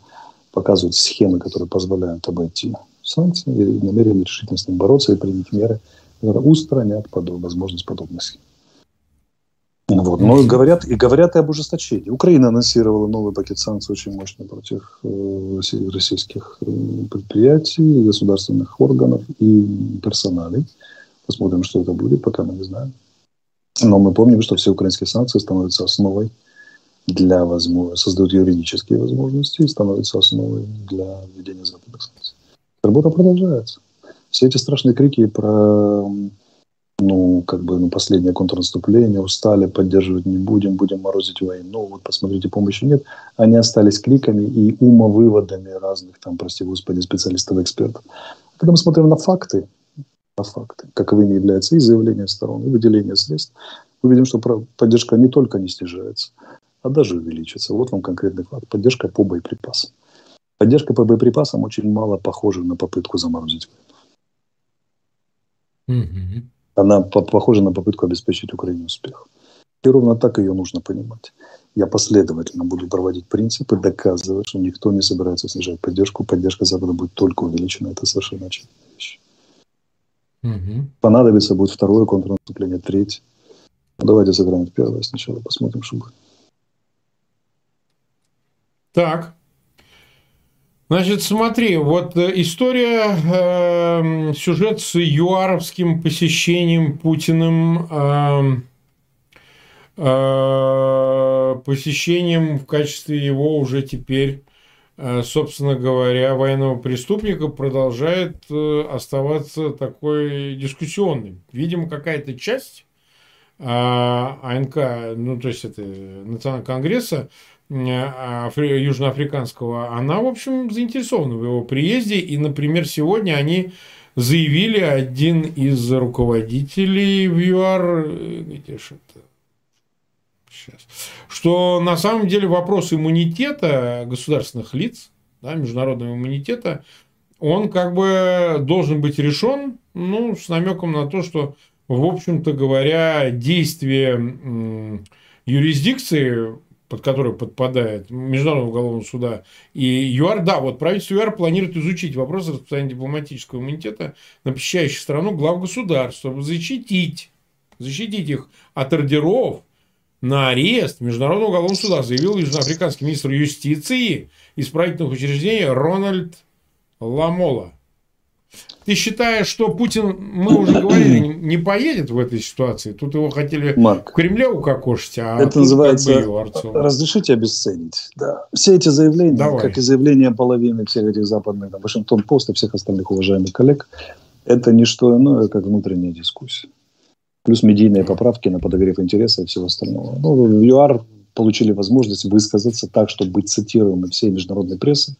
показывают схемы, которые позволяют обойти санкции и намерены решительно с ним бороться и принять меры, которые устранят подоб, возможность подобных схем. Вот. Но и говорят, и говорят и об ужесточении. Украина анонсировала новый пакет санкций очень мощный против э, российских э, предприятий, государственных органов и персоналей. Посмотрим, что это будет, пока мы не знаем. Но мы помним, что все украинские санкции становятся основой для возможности, создают юридические возможности и становятся основой для введения западных санкций. Работа продолжается. Все эти страшные крики про ну, как бы, ну, последнее контрнаступление, устали, поддерживать не будем, будем морозить войну, вот посмотрите, помощи нет, они остались кликами и умовыводами разных, там, прости господи, специалистов экспертов. Когда мы смотрим на факты, на факты, каковыми являются и заявления сторон, и выделение средств, мы видим, что поддержка не только не снижается, а даже увеличится. Вот вам конкретный факт. Поддержка по боеприпасам. Поддержка по боеприпасам очень мало похожа на попытку заморозить войну. Mm-hmm. Она по- похожа на попытку обеспечить Украине успех. И ровно так ее нужно понимать. Я последовательно буду проводить принципы, доказывать, что никто не собирается снижать поддержку. Поддержка Запада будет только увеличена. Это совершенно очевидная вещь. Угу. Понадобится будет второе контрнаступление, третье. Ну, давайте сыграем в первое сначала, посмотрим, что будет. Так. Значит, смотри, вот э, история, э, сюжет с юаровским посещением Путиным, э, э, посещением в качестве его уже теперь, э, собственно говоря, военного преступника продолжает э, оставаться такой дискуссионной. Видимо, какая-то часть э, АНК, ну, то есть это Национального конгресса, южноафриканского, она, в общем, заинтересована в его приезде. И, например, сегодня они заявили, один из руководителей в ЮАР, э, где же это? Сейчас. Что на самом деле вопрос иммунитета государственных лиц, да, международного иммунитета, он как бы должен быть решен, ну, с намеком на то, что, в общем-то говоря, действие юрисдикции под который подпадает Международного уголовного суда и ЮАР, да, вот правительство ЮАР планирует изучить вопрос распространения дипломатического иммунитета на посещающих страну глав государств, чтобы защитить, защитить их от ордеров на арест Международного уголовного суда, заявил южноафриканский министр юстиции исправительных учреждений Рональд Ламола. Ты считаешь, что Путин, мы уже говорили, не поедет в этой ситуации? Тут его хотели Марк, в Кремле укокошить, а это называется как бы разрешите обесценить. Да. Все эти заявления, Давай. как и заявления половины всех этих западных, там, Вашингтон-Пост и всех остальных уважаемых коллег, это не что иное, как внутренняя дискуссия. Плюс медийные поправки на подогрев интереса и всего остального. Ну, в ЮАР получили возможность высказаться так, чтобы быть цитируемым всей международной прессы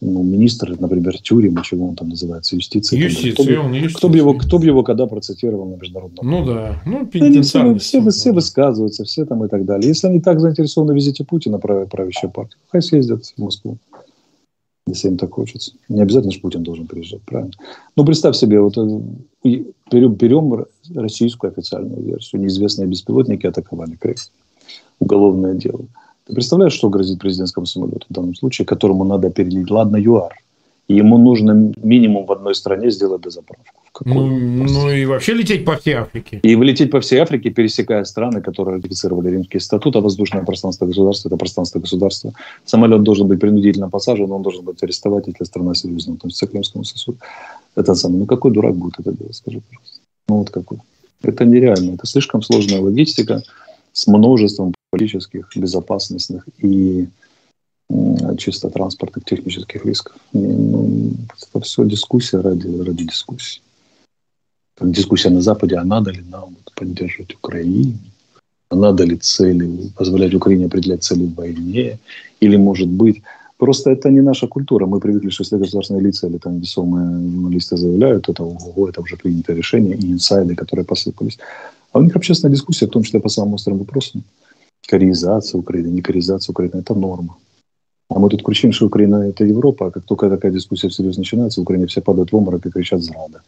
ну, министр, например, Тюрем, чего он там называется, юстиция. Юстиция, кто, он юстиция. Кто бы его, кто бы его когда процитировал на международном Ну да, ну они все, все, все высказываются, все там и так далее. Если они так заинтересованы в визите Путина, прав, правящая партия, хай съездят в Москву, если им так хочется. Не обязательно же Путин должен приезжать, правильно? Ну, представь себе, вот э, берем, берем российскую официальную версию. Неизвестные беспилотники атаковали Крым. Уголовное дело. Ты представляешь, что грозит президентскому самолету в данном случае, которому надо перелить? Ладно, ЮАР. И ему нужно минимум в одной стране сделать дозаправку. Ну, ну и вообще лететь по всей Африке. И лететь по всей Африке, пересекая страны, которые ратифицировали Римский статут, а воздушное пространство государства – это пространство государства. Самолет должен быть принудительно посажен, он должен быть арестовать, если страна серьезно относится к Римскому сосуду. Это самое. Ну какой дурак будет это делать, скажи, пожалуйста. Ну вот какой. Это нереально. Это слишком сложная логистика с множеством политических, безопасностных и чисто транспортных технических рисков. Ну, это все дискуссия ради, ради дискуссии. Дискуссия на Западе, а надо ли нам поддерживать Украину, а надо ли цели, позволять Украине определять цели в войне, или, может быть, Просто это не наша культура. Мы привыкли, что если государственные лица или там весомые журналисты заявляют, это ого, это уже принятое решение, и инсайды, которые посыпались. А у них общественная дискуссия, в том числе по самым острым вопросам. Кореизация Украины, не кореизация Украины – это норма. А мы тут кричим, что Украина – это Европа, а как только такая дискуссия всерьез начинается, в Украине все падают в обморок и кричат «зрада».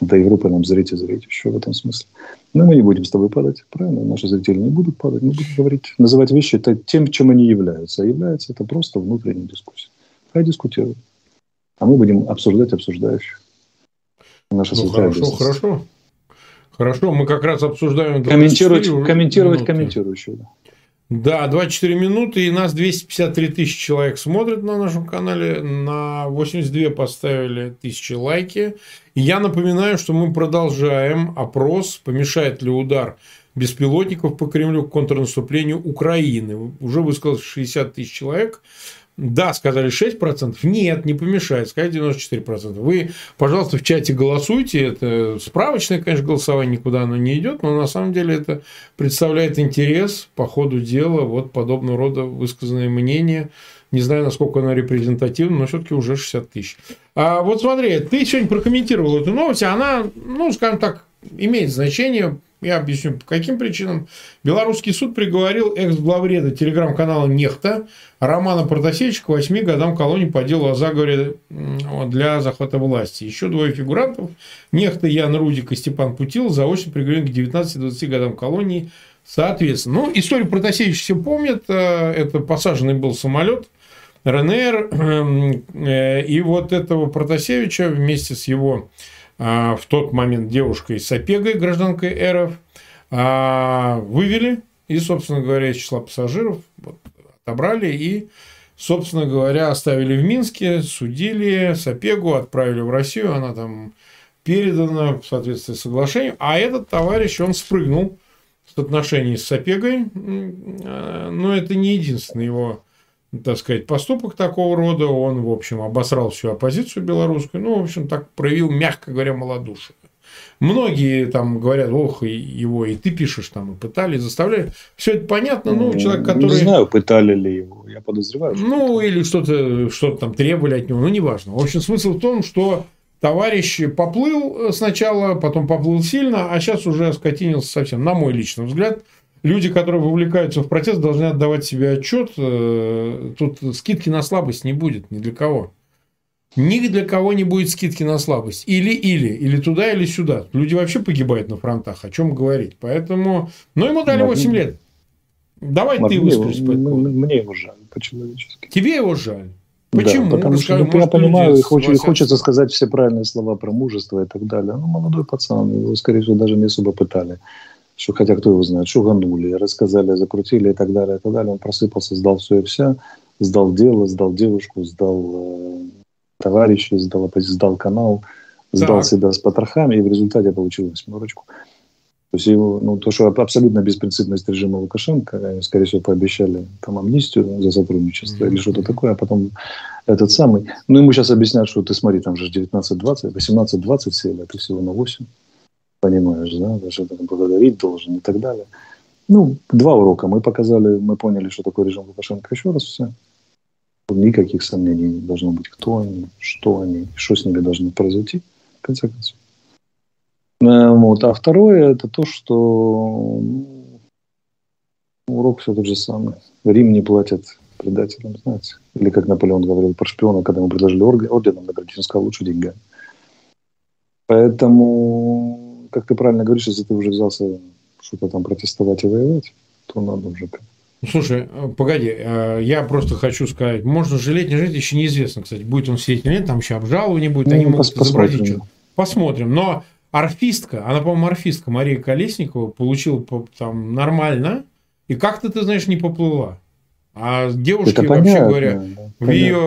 До Европы нам зрите, зрите, еще в этом смысле. Но мы не будем с тобой падать, правильно? Наши зрители не будут падать, мы будем говорить, называть вещи это тем, чем они являются. А является это просто внутренняя дискуссия. Хай дискутируют. А мы будем обсуждать обсуждающих. Наша ну, хорошо, хорошо. Хорошо, мы как раз обсуждаем... Комментировать, комментировать комментирующего. Да. Да, 24 минуты, и нас 253 тысячи человек смотрят на нашем канале, на 82 поставили тысячи лайки. И я напоминаю, что мы продолжаем опрос, помешает ли удар беспилотников по Кремлю к контрнаступлению Украины. Уже высказалось 60 тысяч человек. Да, сказали 6%. Нет, не помешает. Сказать 94%. Вы, пожалуйста, в чате голосуйте. Это справочное, конечно, голосование, никуда оно не идет, но на самом деле это представляет интерес по ходу дела. Вот подобного рода высказанные мнения. Не знаю, насколько она репрезентативна, но все-таки уже 60 тысяч. А вот смотри, ты сегодня прокомментировал эту новость, она, ну, скажем так, имеет значение я объясню, по каким причинам. Белорусский суд приговорил экс-главреда телеграм-канала «Нехта» Романа Протасевича к 8 годам колонии по делу о заговоре для захвата власти. Еще двое фигурантов «Нехта» Ян Рудик и Степан Путил заочно приговорены к 19-20 годам колонии соответственно. Ну, историю Протасевича все помнят. Э, это посаженный был самолет РНР. Э, и вот этого Протасевича вместе с его в тот момент девушкой Сапегой, гражданкой РФ, а, вывели и, собственно говоря, из числа пассажиров вот, отобрали и, собственно говоря, оставили в Минске, судили Сапегу, отправили в Россию, она там передана в соответствии с соглашением, а этот товарищ, он спрыгнул в отношении с Сапегой, а, но это не единственный его так сказать, поступок такого рода, он, в общем, обосрал всю оппозицию белорусскую, ну, в общем, так проявил, мягко говоря, малодушие. Многие там говорят, ох, его и ты пишешь, там, и пытали, заставляли. Все это понятно, ну, человек, который... Не знаю, пытали ли его, я подозреваю. Ну, или что-то что там требовали от него, ну, неважно. В общем, смысл в том, что товарищ поплыл сначала, потом поплыл сильно, а сейчас уже скотинился совсем, на мой личный взгляд – люди, которые вовлекаются в протест, должны отдавать себе отчет. Э, тут скидки на слабость не будет ни для кого. Ни для кого не будет скидки на слабость. Или-или. Или туда, или сюда. Люди вообще погибают на фронтах. О чем говорить. Поэтому... Ну, ему дали 8 лет. Давай Марк, ты выскажись по. Мне его жаль по-человечески. Тебе его жаль? Почему? Да, потому Расскажи, что, ну, я понимаю, хочет, хочется сказать все правильные слова про мужество и так далее. Ну, молодой пацан, его, скорее всего, даже не особо пытали что хотя кто его знает, шуганули, рассказали, закрутили и так далее, и так далее. Он просыпался, сдал все и вся, сдал дело, сдал девушку, сдал э, товарищей, сдал, сдал канал, сдал так. себя с потрохами, и в результате получил восьмерочку. То есть его, ну, то, что абсолютно беспринципность режима Лукашенко, они, скорее всего, пообещали там амнистию за сотрудничество mm-hmm. или что-то такое, а потом этот самый. Ну, ему сейчас объяснят, что ты смотри, там же 19-20, 18-20 сели, а ты всего на 8 понимаешь, да, даже там благодарить должен и так далее. Ну, два урока мы показали, мы поняли, что такое режим Лукашенко. Еще раз все. Никаких сомнений не должно быть, кто они, что они, что с ними должно произойти, в конце концов. Э, вот. А второе, это то, что ну, урок все тот же самый. Рим не платит предателям, знаете. Или как Наполеон говорил про шпиона, когда ему предложили орденом наградить, он сказал, лучше деньгами. Поэтому как ты правильно говоришь, если ты уже взялся что-то там протестовать и воевать, то надо уже слушай, э, погоди, э, я просто хочу сказать, можно жалеть, не жалеть, еще неизвестно, кстати, будет он сидеть или нет, там еще обжалование будет, ну, они могут изобразить что-то. Посмотрим. Но арфистка, она, по-моему, арфистка Мария Колесникова получила там нормально, и как-то, ты знаешь, не поплыла. А девушки, Это вообще понятно, говоря, да, в ее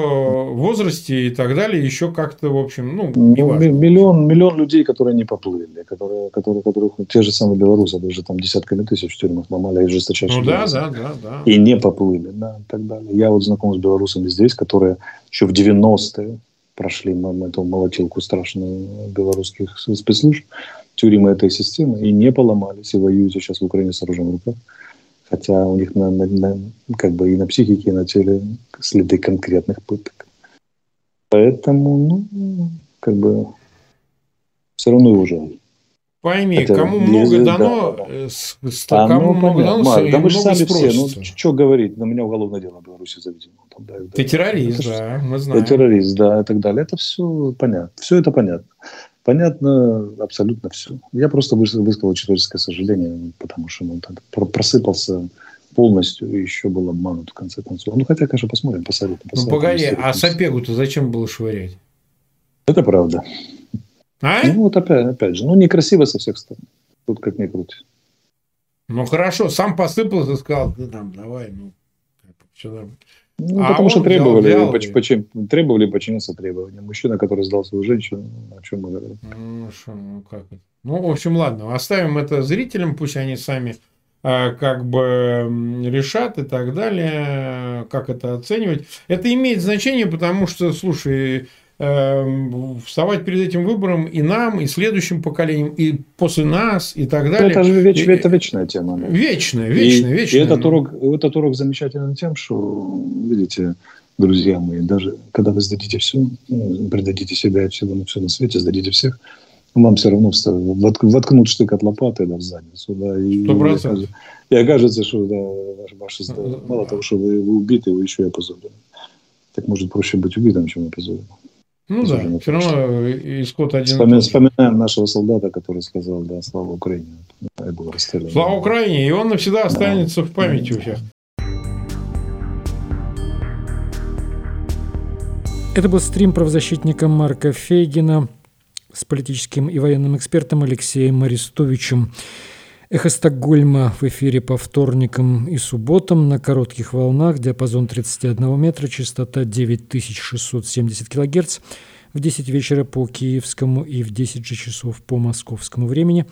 возрасте и так далее, еще как-то, в общем, ну, не ну, важно. Миллион, миллион людей, которые не поплыли, которые, которые, которых, те же самые белорусы, даже там десятками тысяч в тюрьмах ломали и жесточайшие. Ну да, да, да, да. И не поплыли, да, и так далее. Я вот знаком с белорусами здесь, которые еще в 90-е прошли эту молотилку страшную белорусских спецслужб, тюрьмы этой системы, и не поломались, и воюют сейчас в Украине с оружием в руках хотя у них на, на, на, как бы и на психике, и на теле следы конкретных пыток. Поэтому, ну, как бы, все равно его жаль. Пойми, Хотя, кому много дано, да, да. С, с, а, кому ну, много понятно. дано, Марк, да мы же сами спросится. все, ну, что говорить, на меня уголовное дело в Беларуси заведено. Там, да, Ты да, террорист, это, да, мы знаем. Ты террорист, да, и так далее. Это все понятно. Все это понятно. Понятно абсолютно все. Я просто высказал человеческое сожаление, потому что он ну, просыпался полностью и еще был обманут в конце концов. Ну, хотя, конечно, посмотрим, посмотрим. Ну, погоди, а Сапегу-то зачем было швырять? Это правда. А? Ну, вот опять, опять же, ну, некрасиво со всех сторон. Тут как ни крути. Ну, хорошо, сам посыпался сказал, да там, давай, ну, все нормально. Ну, а потому что требовали, взял, поч, поч, требовали подчиниться требованиям. Мужчина, который сдал свою женщину, о чем мы говорим. Ну, что, ну, как? Ну, в общем, ладно, оставим это зрителям, пусть они сами э, как бы решат и так далее, как это оценивать. Это имеет значение, потому что, слушай, вставать перед этим выбором и нам, и следующим поколениям, и после нас, и так далее. Это же веч, это вечная тема. Да. Вечная, вечная, и, вечная. И этот урок, этот урок замечателен тем, что, видите, друзья мои, даже когда вы сдадите все, ну, предадите себя и все, на все на свете, сдадите всех, вам все равно воткнут штык от лопаты да, в задницу. Да, и, и, окажется, и окажется, что да, ваши, мало того, что вы, вы убиты, вы еще и опозорены. Так может проще быть убитым, чем опозоренным. Ну да, все равно исход один. Вспоминаем, вспоминаем нашего солдата, который сказал, да, слава Украине. был расстрелян. Слава Украине, и он навсегда останется да. в памяти у всех. Это был стрим правозащитника Марка Фейгина с политическим и военным экспертом Алексеем Арестовичем. Эхо Стокгольма в эфире по вторникам и субботам на коротких волнах, диапазон 31 метра, частота 9670 кГц, в 10 вечера по киевскому и в 10 же часов по московскому времени.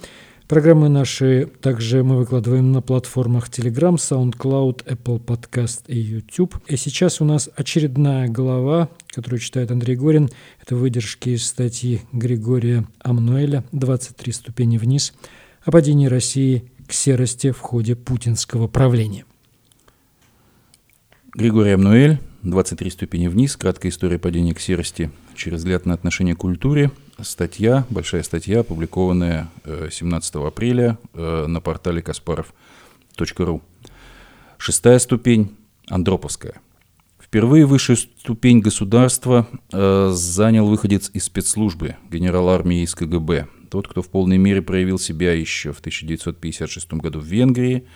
Программы наши также мы выкладываем на платформах Telegram, SoundCloud, Apple Podcast и YouTube. И сейчас у нас очередная глава, которую читает Андрей Горин. Это выдержки из статьи Григория Амнуэля «23 ступени вниз» о падении России к серости в ходе путинского правления. Григорий Амнуэль, 23 ступени вниз, краткая история падения к серости через взгляд на отношение к культуре. Статья, большая статья, опубликованная 17 э, апреля э, на портале kasparov.ru. Шестая ступень – Андроповская. Впервые высшую ступень государства э, занял выходец из спецслужбы, генерал армии из КГБ, тот, кто в полной мере проявил себя еще в 1956 году в Венгрии,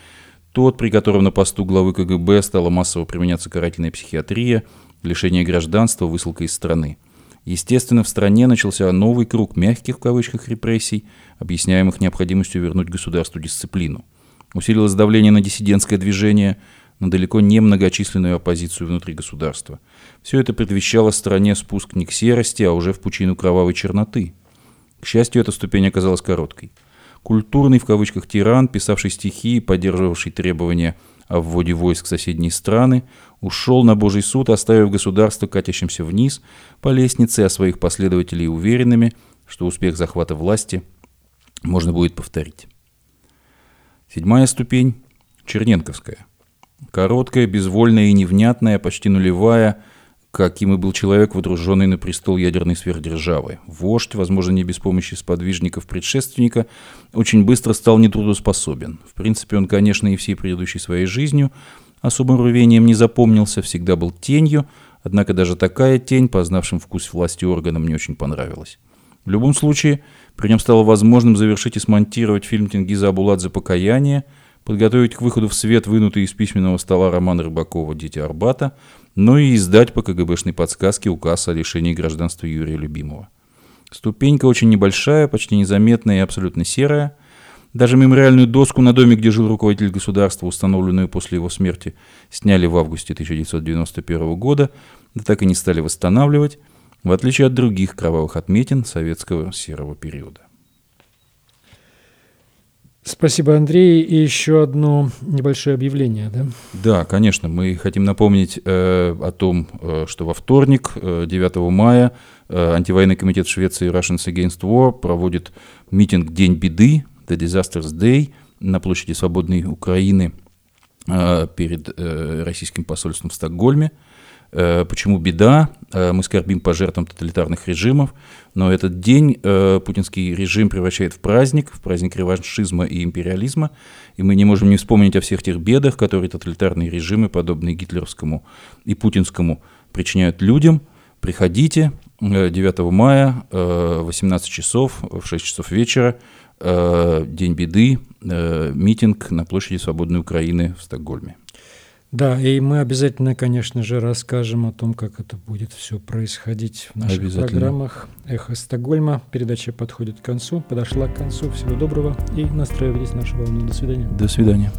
тот, при котором на посту главы КГБ стала массово применяться карательная психиатрия, лишение гражданства, высылка из страны. Естественно, в стране начался новый круг мягких в кавычках репрессий, объясняемых необходимостью вернуть государству дисциплину. Усилилось давление на диссидентское движение, на далеко не многочисленную оппозицию внутри государства. Все это предвещало стране спуск не к серости, а уже в пучину кровавой черноты – к счастью, эта ступень оказалась короткой. Культурный, в кавычках, тиран, писавший стихи и поддерживавший требования о вводе войск в соседние страны, ушел на Божий суд, оставив государство катящимся вниз по лестнице, а своих последователей уверенными, что успех захвата власти можно будет повторить. Седьмая ступень – Черненковская. Короткая, безвольная и невнятная, почти нулевая – каким и был человек, водруженный на престол ядерной сверхдержавы. Вождь, возможно, не без помощи сподвижников предшественника, очень быстро стал нетрудоспособен. В принципе, он, конечно, и всей предыдущей своей жизнью особым рвением не запомнился, всегда был тенью, однако даже такая тень, познавшим вкус власти органам, не очень понравилась. В любом случае, при нем стало возможным завершить и смонтировать фильм Тенгиза Абуладзе «Покаяние», подготовить к выходу в свет вынутый из письменного стола роман Рыбакова «Дети Арбата», но и издать по КГБшной подсказке указ о лишении гражданства Юрия Любимого. Ступенька очень небольшая, почти незаметная и абсолютно серая. Даже мемориальную доску на доме, где жил руководитель государства, установленную после его смерти, сняли в августе 1991 года, да так и не стали восстанавливать, в отличие от других кровавых отметин советского серого периода. Спасибо, Андрей. И еще одно небольшое объявление, да? Да, конечно. Мы хотим напомнить э, о том, э, что во вторник, э, 9 мая, э, антивоенный комитет Швеции Russians Against War проводит митинг «День беды», The Disasters Day, на площади Свободной Украины э, перед э, российским посольством в Стокгольме. Э, почему беда? Э, мы скорбим по жертвам тоталитарных режимов, но этот день э, путинский режим превращает в праздник, в праздник реваншизма и империализма, и мы не можем не вспомнить о всех тех бедах, которые тоталитарные режимы, подобные гитлеровскому и путинскому, причиняют людям. Приходите 9 мая, 18 часов, в 6 часов вечера, День беды, митинг на площади Свободной Украины в Стокгольме. Да, и мы обязательно, конечно же, расскажем о том, как это будет все происходить в наших программах «Эхо Стокгольма». Передача подходит к концу, подошла к концу. Всего доброго и настраивайтесь на нашу волну. До свидания. До свидания.